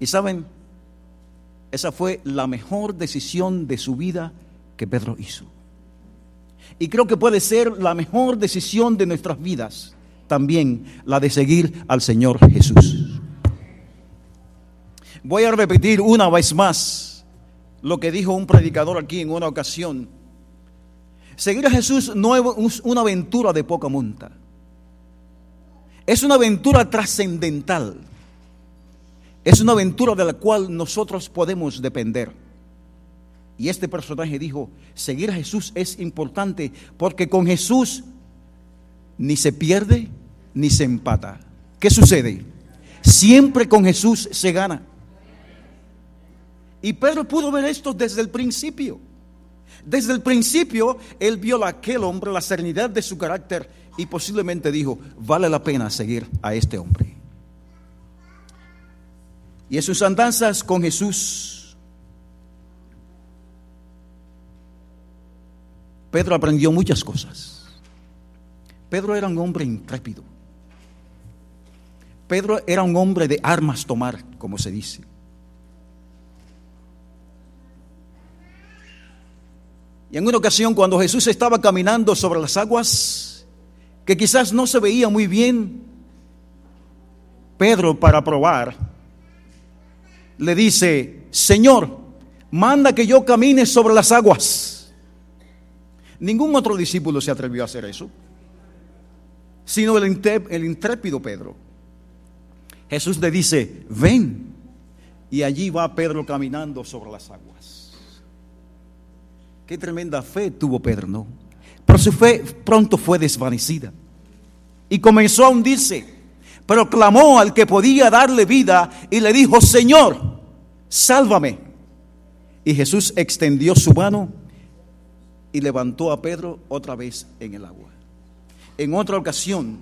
Y saben, esa fue la mejor decisión de su vida que Pedro hizo. Y creo que puede ser la mejor decisión de nuestras vidas también la de seguir al Señor Jesús. Voy a repetir una vez más lo que dijo un predicador aquí en una ocasión. Seguir a Jesús no es una aventura de poca monta. Es una aventura trascendental. Es una aventura de la cual nosotros podemos depender. Y este personaje dijo, seguir a Jesús es importante porque con Jesús ni se pierde ni se empata. ¿Qué sucede? Siempre con Jesús se gana. Y Pedro pudo ver esto desde el principio. Desde el principio él vio a aquel hombre, la serenidad de su carácter y posiblemente dijo, vale la pena seguir a este hombre. Y en sus andanzas con Jesús, Pedro aprendió muchas cosas. Pedro era un hombre intrépido. Pedro era un hombre de armas tomar, como se dice. Y en una ocasión cuando Jesús estaba caminando sobre las aguas, que quizás no se veía muy bien, Pedro para probar, le dice, Señor, manda que yo camine sobre las aguas. Ningún otro discípulo se atrevió a hacer eso, sino el, intrépido Pedro. Jesús le dice, ven. Y allí va Pedro caminando sobre las aguas. Qué tremenda fe tuvo Pedro, ¿no? Pero su fe pronto fue desvanecida. Y comenzó a hundirse. Pero clamó al que podía darle vida y le dijo, Señor, sálvame. Y Jesús extendió su mano y levantó a Pedro otra vez en el agua. En otra ocasión,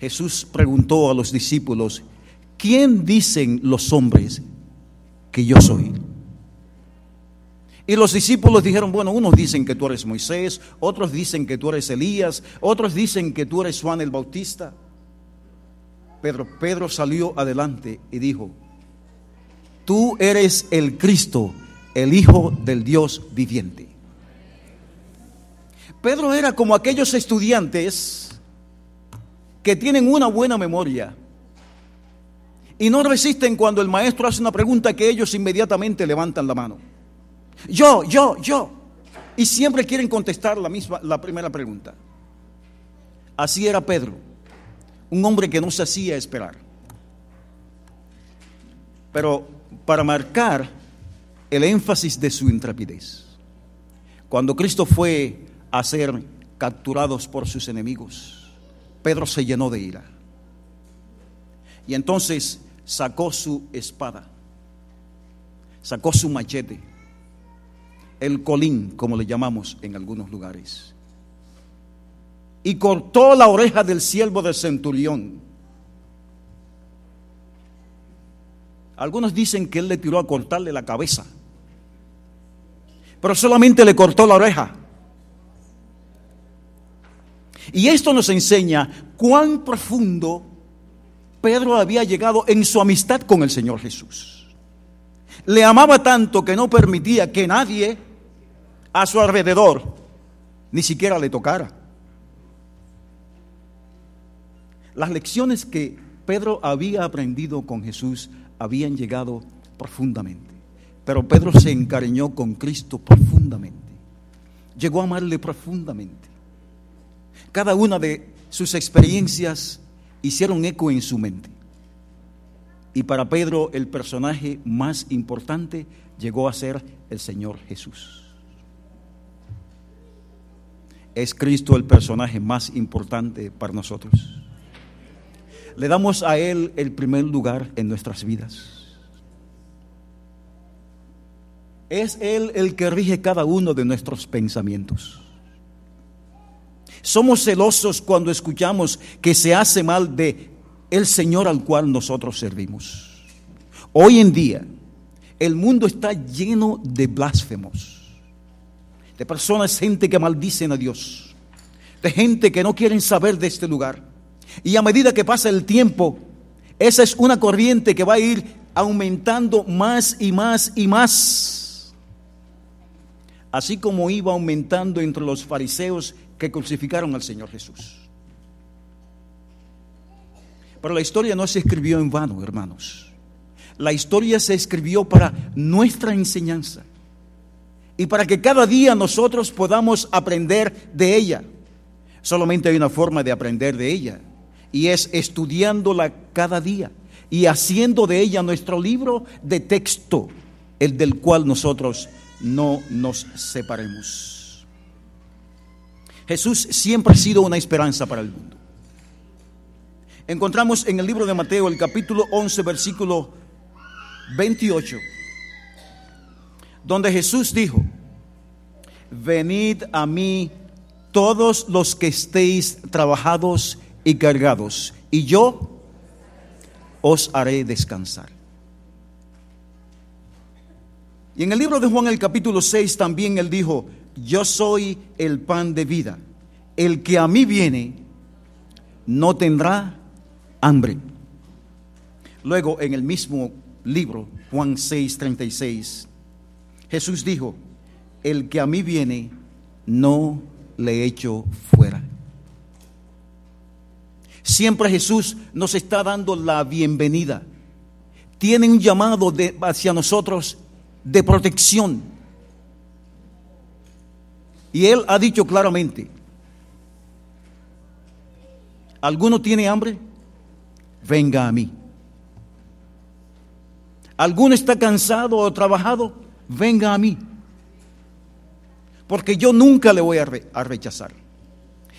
Jesús preguntó a los discípulos, ¿quién dicen los hombres que yo soy? Y los discípulos dijeron, bueno, unos dicen que tú eres Moisés, otros dicen que tú eres Elías, otros dicen que tú eres Juan el Bautista. Pedro, Pedro salió adelante y dijo, tú eres el Cristo, el Hijo del Dios viviente. Pedro era como aquellos estudiantes que tienen una buena memoria Y no resisten cuando el maestro hace una pregunta que ellos inmediatamente levantan la mano. Yo, yo, yo. Y siempre quieren contestar la misma, la primera pregunta. Así era Pedro, un hombre que no se hacía esperar. Pero para marcar el énfasis de su intrepidez, cuando Cristo fue a ser capturados por sus enemigos, Pedro se llenó de ira. Y entonces sacó su espada, sacó su machete, el colín, como le llamamos en algunos lugares, y cortó la oreja del siervo del centurión. Algunos dicen que él le tiró a cortarle la cabeza, pero solamente le cortó la oreja. Y esto nos enseña cuán profundo Pedro había llegado en su amistad con el Señor Jesús. Le amaba tanto que no permitía que nadie a su alrededor ni siquiera le tocara. Las lecciones que Pedro había aprendido con Jesús habían llegado profundamente. Pero Pedro se encariñó con Cristo profundamente. Llegó a amarle profundamente. Cada una de sus experiencias hicieron eco en su mente. Y para Pedro el personaje más importante llegó a ser el Señor Jesús. Es Cristo el personaje más importante para nosotros. Le damos a Él el primer lugar en nuestras vidas. Es Él el que rige cada uno de nuestros pensamientos. Somos celosos cuando escuchamos que se hace mal de el Señor al cual nosotros servimos. Hoy en día, el mundo está lleno de blasfemos, de personas, gente que maldicen a Dios, de gente que no quieren saber de este lugar. Y a medida que pasa el tiempo, esa es una corriente que va a ir aumentando más y más y más. Así como iba aumentando entre los fariseos que crucificaron al Señor Jesús. Pero la historia no se escribió en vano, hermanos. La historia se escribió para nuestra enseñanza y para que cada día nosotros podamos aprender de ella. Solamente hay una forma de aprender de ella y es estudiándola cada día y haciendo de ella nuestro libro de texto, el del cual nosotros no nos separemos. Jesús siempre ha sido una esperanza para el mundo. Encontramos en el libro de Mateo el capítulo 11, versículo 28, donde Jesús dijo, venid a mí todos los que estéis trabajados y cargados, y yo os haré descansar. Y en el libro de Juan el capítulo 6 también él dijo, yo soy el pan de vida. El que a mí viene no tendrá hambre. Luego en el mismo libro, Juan 6, 36, Jesús dijo, el que a mí viene no le echo fuera. Siempre Jesús nos está dando la bienvenida. Tiene un llamado hacia nosotros de protección. Y Él ha dicho claramente, ¿alguno tiene hambre? Venga a mí. ¿Alguno está cansado o trabajado? Venga a mí. Porque yo nunca le voy a, re, a rechazar.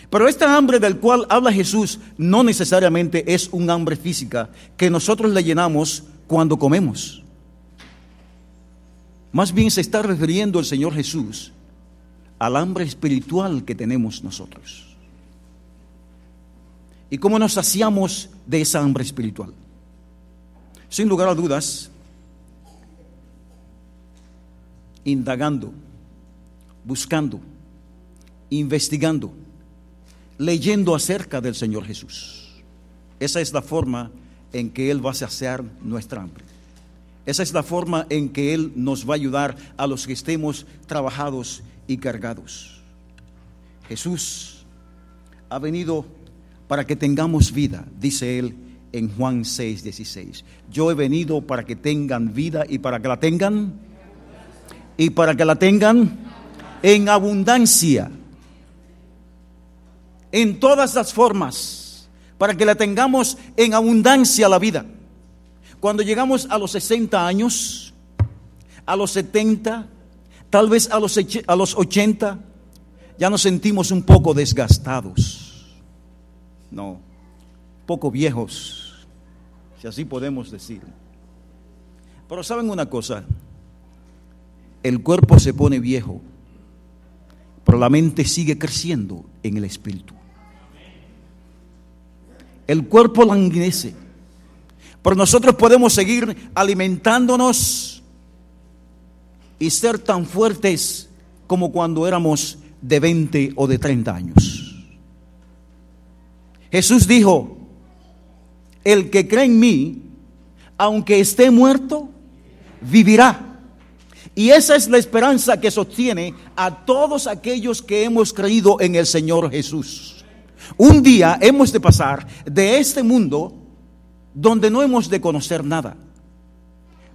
Pero esta hambre del cual habla Jesús no necesariamente es un hambre física que nosotros le llenamos cuando comemos. Más bien se está refiriendo el Señor Jesús al hambre espiritual que tenemos nosotros. ¿Y cómo nos saciamos de esa hambre espiritual? Sin lugar a dudas, indagando, buscando, investigando leyendo acerca del Señor Jesús. Esa es la forma en que Él va a saciar nuestra hambre. Esa es la forma en que Él nos va a ayudar a los que estemos trabajados y cargados. Jesús ha venido para que tengamos vida, dice Él, en Juan 6, 16. Yo he venido para que tengan vida y para que la tengan y para que la tengan en abundancia, en todas las formas, para que la tengamos en abundancia la vida. Cuando llegamos a los 60 años, a los 70, tal vez a los, a los 80, ya nos sentimos un poco desgastados, no, poco viejos, si así podemos decir. Pero saben una cosa, el cuerpo se pone viejo, pero la mente sigue creciendo en el espíritu. El cuerpo languidece, pero nosotros podemos seguir alimentándonos y ser tan fuertes como cuando éramos de 20 o de 30 años. Jesús dijo, el que cree en mí, aunque esté muerto, vivirá. Y esa es la esperanza que sostiene a todos aquellos que hemos creído en el Señor Jesús. Un día hemos de pasar de este mundo donde no hemos de conocer nada,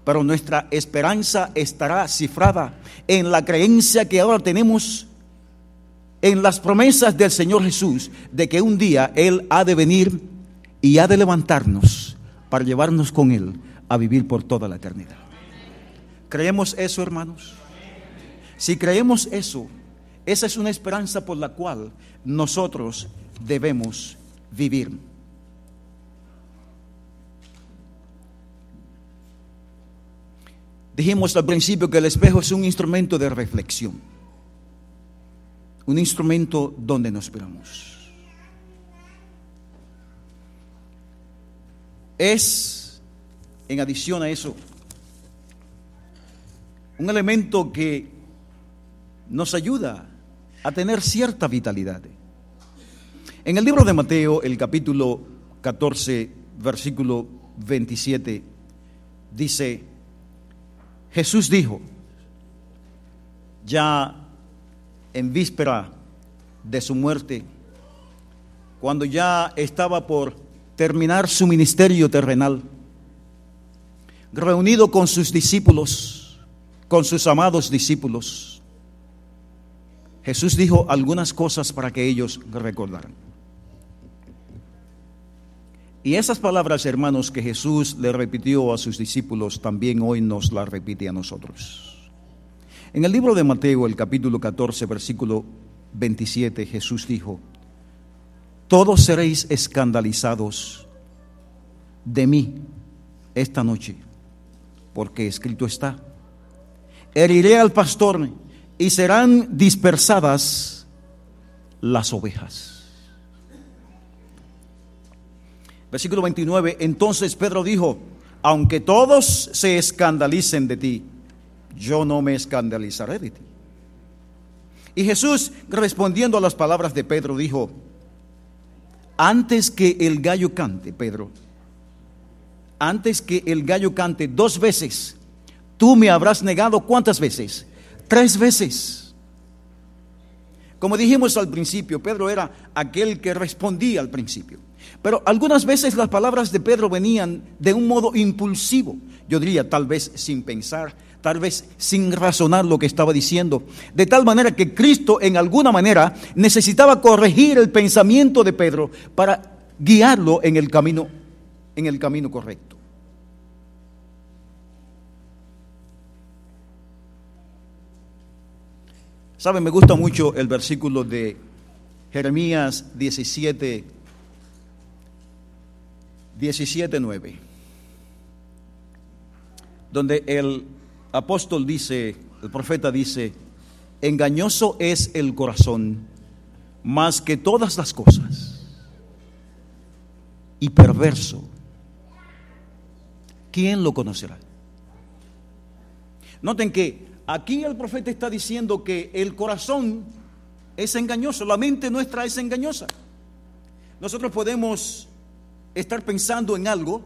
pero nuestra esperanza estará cifrada en la creencia que ahora tenemos en las promesas del Señor Jesús de que un día Él ha de venir y ha de levantarnos para llevarnos con Él a vivir por toda la eternidad. ¿Creemos eso, hermanos? Si creemos eso, esa es una esperanza por la cual nosotros debemos vivir. Dijimos al principio que el espejo es un instrumento de reflexión, un instrumento donde nos esperamos. Es, en adición a eso, un elemento que nos ayuda a tener cierta vitalidad. En el libro de Mateo, el capítulo 14, versículo 27, dice, Jesús dijo, ya en víspera de su muerte, cuando ya estaba por terminar su ministerio terrenal, reunido con sus discípulos, con sus amados discípulos, Jesús dijo algunas cosas para que ellos recordaran. Y esas palabras, hermanos, que Jesús le repitió a sus discípulos, también hoy nos las repite a nosotros. En el libro de Mateo, el capítulo 14, versículo 27, Jesús dijo, todos seréis escandalizados de mí esta noche, porque escrito está, heriré al pastor y serán dispersadas las ovejas. Versículo 29, entonces Pedro dijo, aunque todos se escandalicen de ti, yo no me escandalizaré de ti. Y Jesús, respondiendo a las palabras de Pedro, dijo, antes que el gallo cante, Pedro, antes que el gallo cante dos veces, tú me habrás negado cuántas veces? Tres veces. Como dijimos al principio, Pedro era aquel que respondía al principio. Pero algunas veces las palabras de Pedro venían de un modo impulsivo, yo diría tal vez sin pensar, tal vez sin razonar lo que estaba diciendo, de tal manera que Cristo en alguna manera necesitaba corregir el pensamiento de Pedro para guiarlo en el camino en el camino correcto. Saben, me gusta mucho el versículo de Jeremías 17 17:9 donde el apóstol dice, el profeta dice, engañoso es el corazón más que todas las cosas y perverso. ¿Quién lo conocerá? Noten que aquí el profeta está diciendo que el corazón es engañoso, la mente nuestra es engañosa. Nosotros podemos estar pensando en algo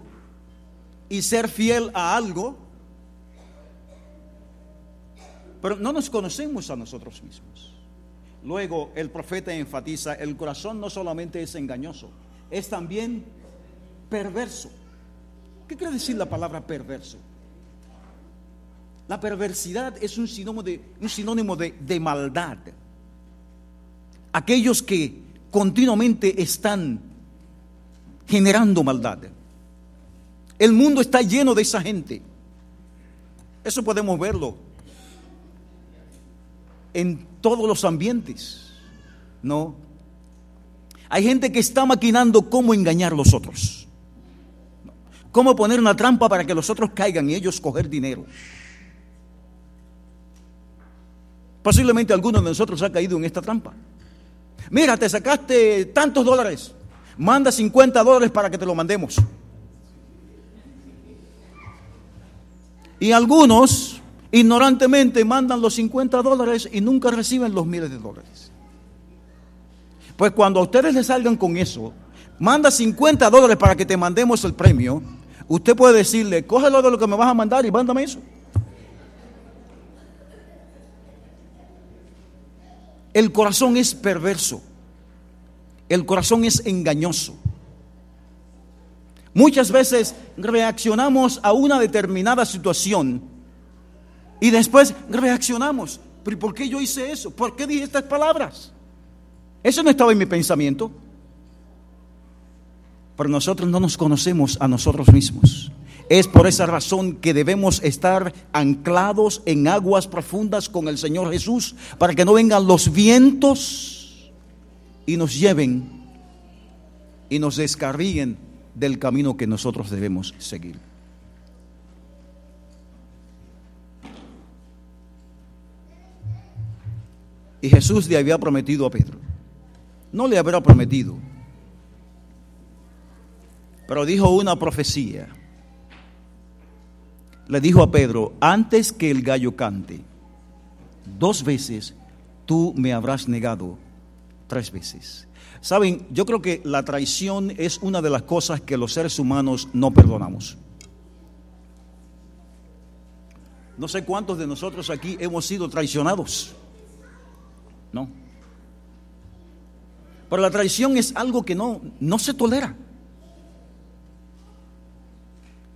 y ser fiel a algo pero no nos conocemos a nosotros mismos. Luego el profeta enfatiza, el corazón no solamente es engañoso, es también perverso. ¿Qué quiere decir la palabra perverso? La perversidad es un sinónimo de, un sinónimo de, maldad. Aquellos que continuamente están generando maldad. El mundo está lleno de esa gente. Eso podemos verlo en todos los ambientes. No. Hay gente que está maquinando cómo engañar a los otros. Cómo poner una trampa para que los otros caigan y ellos coger dinero. Posiblemente alguno de nosotros ha caído en esta trampa. Mira, te sacaste tantos dólares. Manda 50 dólares para que te lo mandemos. Y algunos ignorantemente mandan los 50 dólares y nunca reciben los miles de dólares. Pues cuando a ustedes les salgan con eso, manda 50 dólares para que te mandemos el premio, usted puede decirle, cógelo de lo que me vas a mandar y mándame eso. El corazón es perverso. El corazón es engañoso. Muchas veces reaccionamos a una determinada situación y después reaccionamos. ¿Pero por qué yo hice eso? ¿Por qué dije estas palabras? Eso no estaba en mi pensamiento. Pero nosotros no nos conocemos a nosotros mismos. Es por esa razón que debemos estar anclados en aguas profundas con el Señor Jesús para que no vengan los vientos y nos lleven y nos descarríen del camino que nosotros debemos seguir. Y Jesús le había prometido a Pedro. No le había prometido, pero dijo una profecía. Le dijo a Pedro, antes que el gallo cante, dos veces tú me habrás negado tres veces. Saben, yo creo que la traición es una de las cosas que los seres humanos no perdonamos. No sé cuántos de nosotros aquí hemos sido traicionados. No. Pero la traición es algo que no, no se tolera.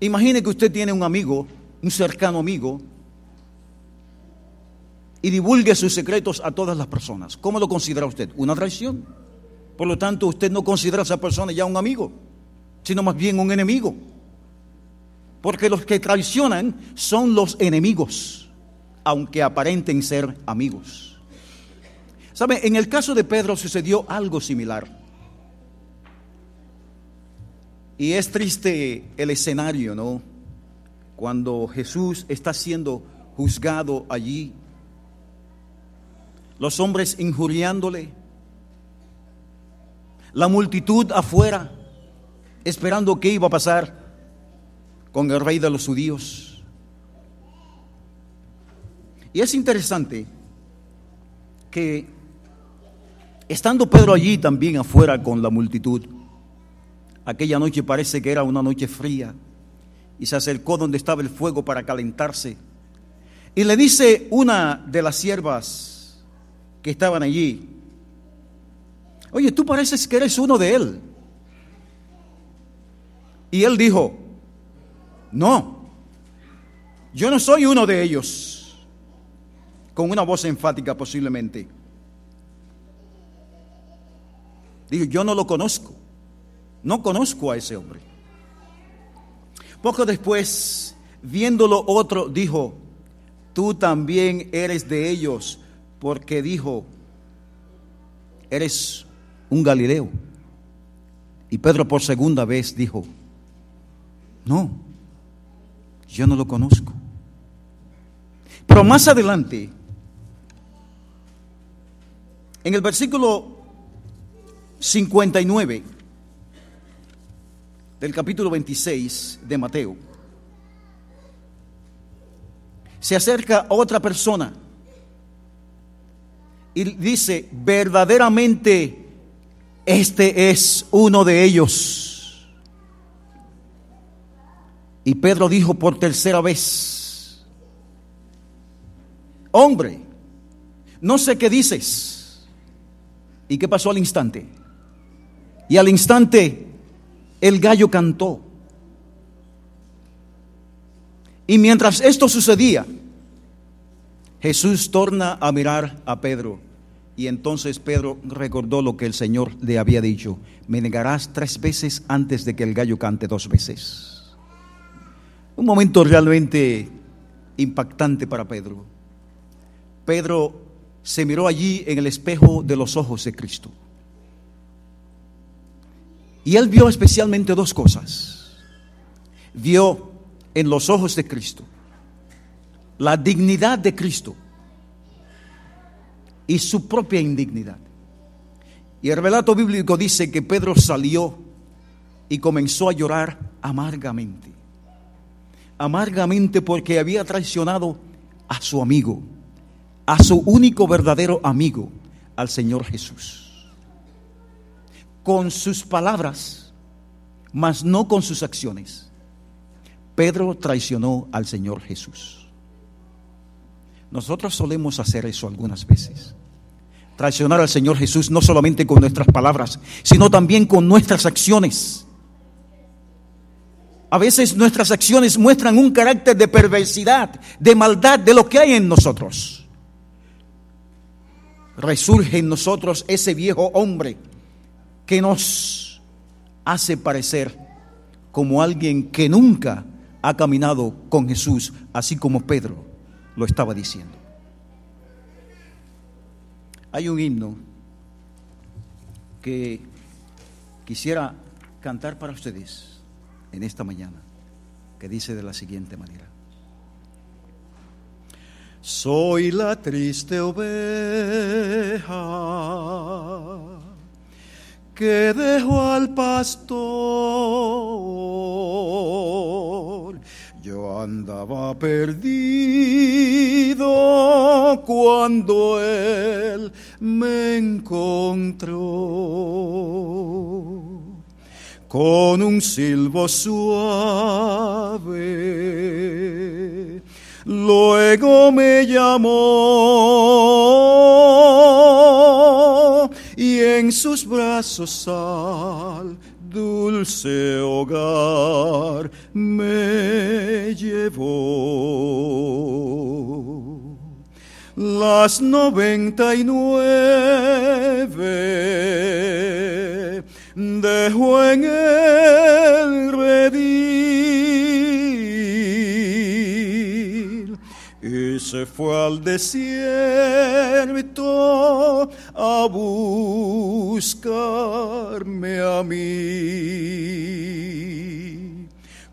Imagine que usted tiene un amigo, un cercano amigo, y divulgue sus secretos a todas las personas. ¿Cómo lo considera usted? Una traición. Por lo tanto, usted no considera a esa persona ya un amigo, sino más bien un enemigo. Porque los que traicionan son los enemigos, aunque aparenten ser amigos. ¿Sabe? En el caso de Pedro sucedió algo similar. Y es triste el escenario, ¿no? Cuando Jesús está siendo juzgado allí, los hombres injuriándole, la multitud afuera, esperando qué iba a pasar con el rey de los judíos. Y es interesante que estando Pedro allí también afuera con la multitud, aquella noche parece que era una noche fría, y se acercó donde estaba el fuego para calentarse, y le dice una de las siervas que estaban allí, oye, tú pareces que eres uno de él. Y él dijo, no, yo no soy uno de ellos, con una voz enfática posiblemente. Dijo, yo no lo conozco, no conozco a ese hombre. Poco después, viéndolo otro, dijo, tú también eres de ellos, porque dijo, eres un Galileo. Y Pedro por segunda vez dijo, no, yo no lo conozco. Pero más adelante, en el versículo 59 del capítulo 26 de Mateo, se acerca otra persona y dice, verdaderamente este es uno de ellos. Y Pedro dijo por tercera vez, hombre, no sé qué dices. ¿Y qué pasó al instante? Y al instante el gallo cantó. Y mientras esto sucedía, Jesús torna a mirar a Pedro. Y entonces Pedro recordó lo que el Señor le había dicho. Me negarás tres veces antes de que el gallo cante dos veces. Un momento realmente impactante para Pedro. Pedro se miró allí en el espejo de los ojos de Cristo. Y él vio especialmente dos cosas. Vio en los ojos de Cristo la dignidad de Cristo y su propia indignidad. Y el relato bíblico dice que Pedro salió y comenzó a llorar amargamente. Amargamente porque había traicionado a su amigo, a su único verdadero amigo, al Señor Jesús. Con sus palabras, mas no con sus acciones. Pedro traicionó al Señor Jesús. Nosotros solemos hacer eso algunas veces. Traicionar al Señor Jesús no solamente con nuestras palabras, sino también con nuestras acciones. A veces nuestras acciones muestran un carácter de perversidad, de maldad, de lo que hay en nosotros. Resurge en nosotros ese viejo hombre que nos hace parecer como alguien que nunca ha caminado con Jesús, así como Pedro lo estaba diciendo. Hay un himno que quisiera cantar para ustedes en esta mañana, que dice de la siguiente manera. Soy la triste oveja que dejó al pastor. Yo andaba perdido cuando él me encontró con un silbo suave. Luego me llamó y en sus brazos al dulce hogar me llevó. Las noventa y nueve dejó en el redil se fue al desierto a buscarme a mí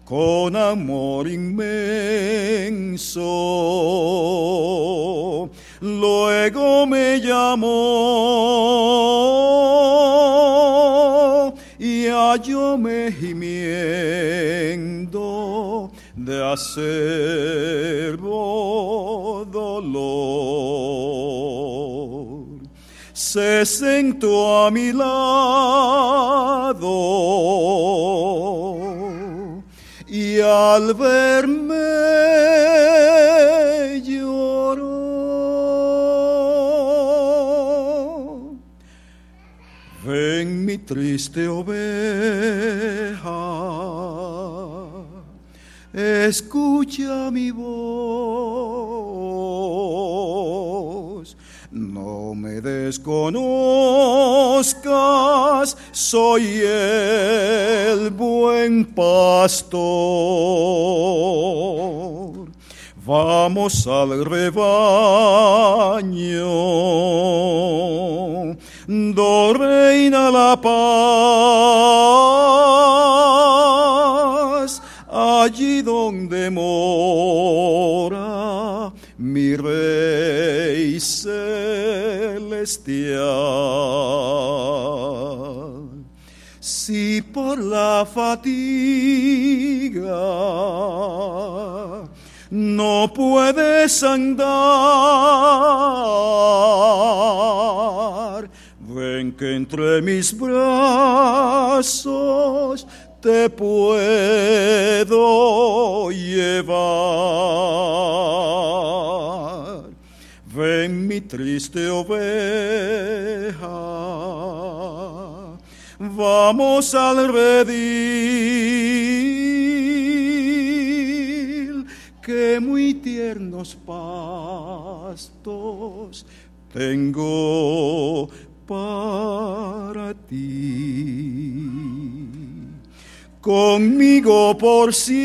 con amor inmenso. Luego me llamó y hallóme gimiendo de acerbo dolor. Se sentó a mi lado y al verme lloró. Ven mi triste oveja, escucha mi voz. No me desconozcas, soy el buen pastor. Vamos al rebaño, do reina la paz, allí donde mora mi rey celestial. Si por la fatiga no puedes andar, ven que entre mis brazos te puedo llevar. Ven mi triste oveja, vamos al redil, que muy tiernos pastos tengo para ti. Conmigo por siempre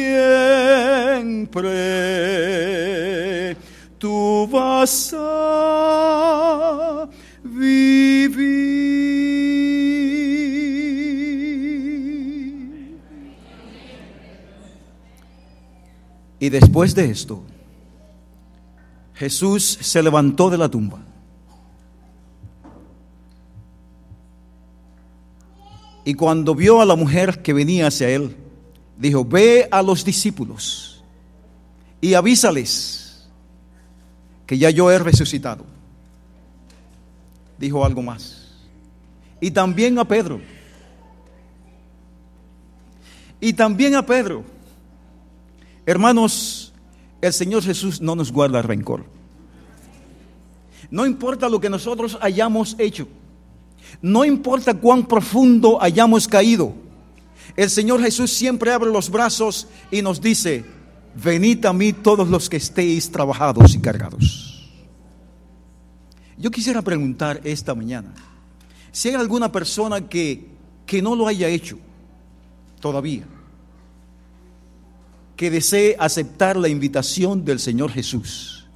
tú vas a vivir. Y después de esto, Jesús se levantó de la tumba. Y cuando vio a la mujer que venía hacia él, dijo, ve a los discípulos y avísales que ya yo he resucitado. Dijo algo más. Y también a Pedro. Y también a Pedro. Hermanos, el Señor Jesús no nos guarda rencor. No importa lo que nosotros hayamos hecho. No importa cuán profundo hayamos caído. El Señor Jesús siempre abre los brazos y nos dice, venid a mí todos los que estéis trabajados y cargados. Yo quisiera preguntar esta mañana, si hay alguna persona que, que no lo haya hecho todavía, que desee aceptar la invitación del Señor Jesús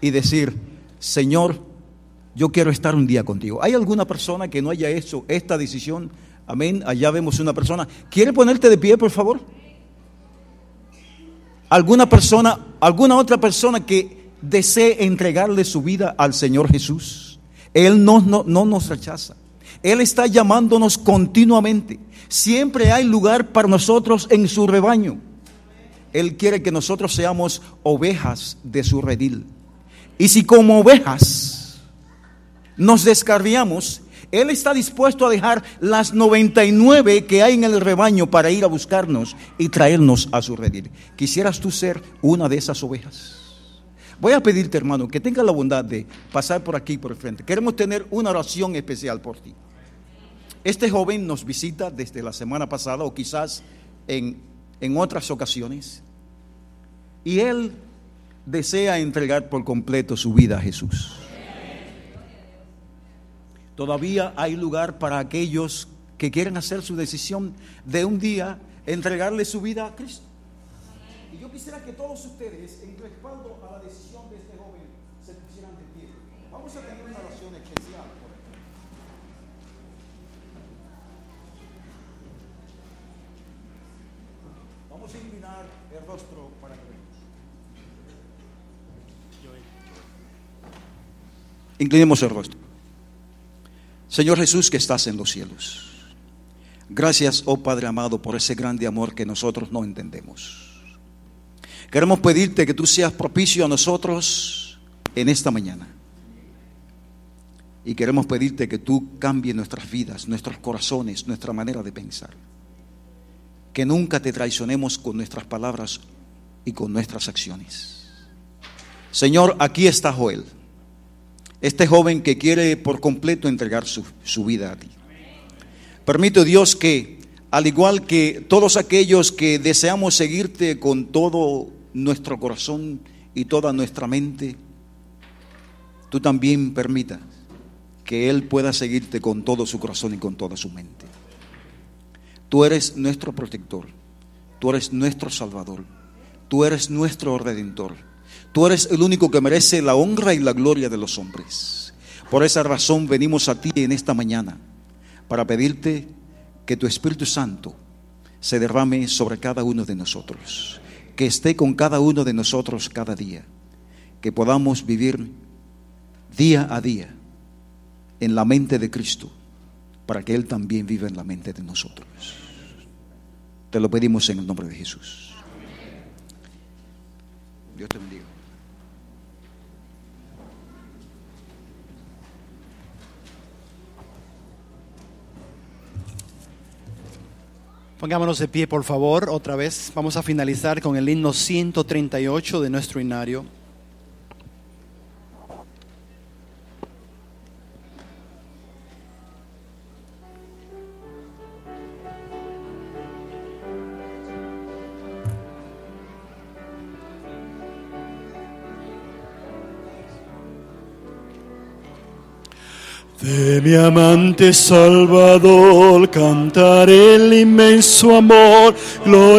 y decir, Señor, yo quiero estar un día contigo. ¿Hay alguna persona que no haya hecho esta decisión? Amén. Allá vemos una persona. ¿Quiere ponerte de pie, por favor? ¿Alguna persona, alguna otra persona que desee entregarle su vida al Señor Jesús? Él no, no, no nos rechaza. Él está llamándonos continuamente. Siempre hay lugar para nosotros en su rebaño. Él quiere que nosotros seamos ovejas de su redil. Y si como ovejas nos descarriamos, Él está dispuesto a dejar las 99 que hay en el rebaño para ir a buscarnos y traernos a su redil. ¿Quisieras tú ser una de esas ovejas? Voy a pedirte, hermano, que tengas la bondad de pasar por aquí, por el frente. Queremos tener una oración especial por ti. Este joven nos visita desde la semana pasada o quizás en, en otras ocasiones. Y él desea entregar por completo su vida a Jesús. Todavía hay lugar para aquellos que quieren hacer su decisión de un día entregarle su vida a Cristo. Y yo quisiera que todos ustedes, en respaldo a la decisión de este joven, se pusieran de pie. Vamos a tener una oración especial. Vamos a inclinar el rostro para que veamos. Inclinemos el rostro. Señor Jesús que estás en los cielos. Gracias, oh Padre amado, por ese grande amor que nosotros no entendemos. Queremos pedirte que tú seas propicio a nosotros en esta mañana. Y queremos pedirte que tú cambies nuestras vidas, nuestros corazones, nuestra manera de pensar. Que nunca te traicionemos con nuestras palabras y con nuestras acciones. Señor, aquí está Joel, este joven que quiere por completo entregar su, su vida a ti. Permite Dios que, al igual que todos aquellos que deseamos seguirte con todo nuestro corazón y toda nuestra mente, tú también permitas que Él pueda seguirte con todo su corazón y con toda su mente. Tú eres nuestro protector, tú eres nuestro salvador, tú eres nuestro redentor, tú eres el único que merece la honra y la gloria de los hombres. Por esa razón venimos a ti en esta mañana para pedirte que tu Espíritu Santo se derrame sobre cada uno de nosotros, que esté con cada uno de nosotros cada día, que podamos vivir día a día en la mente de Cristo, para que Él también viva en la mente de nosotros. Te lo pedimos en el nombre de Jesús. Dios te bendiga. Pongámonos de pie, por favor, otra vez. Vamos a finalizar con el himno 138 de nuestro inario. De mi amante Salvador cantaré el inmenso amor, gloria.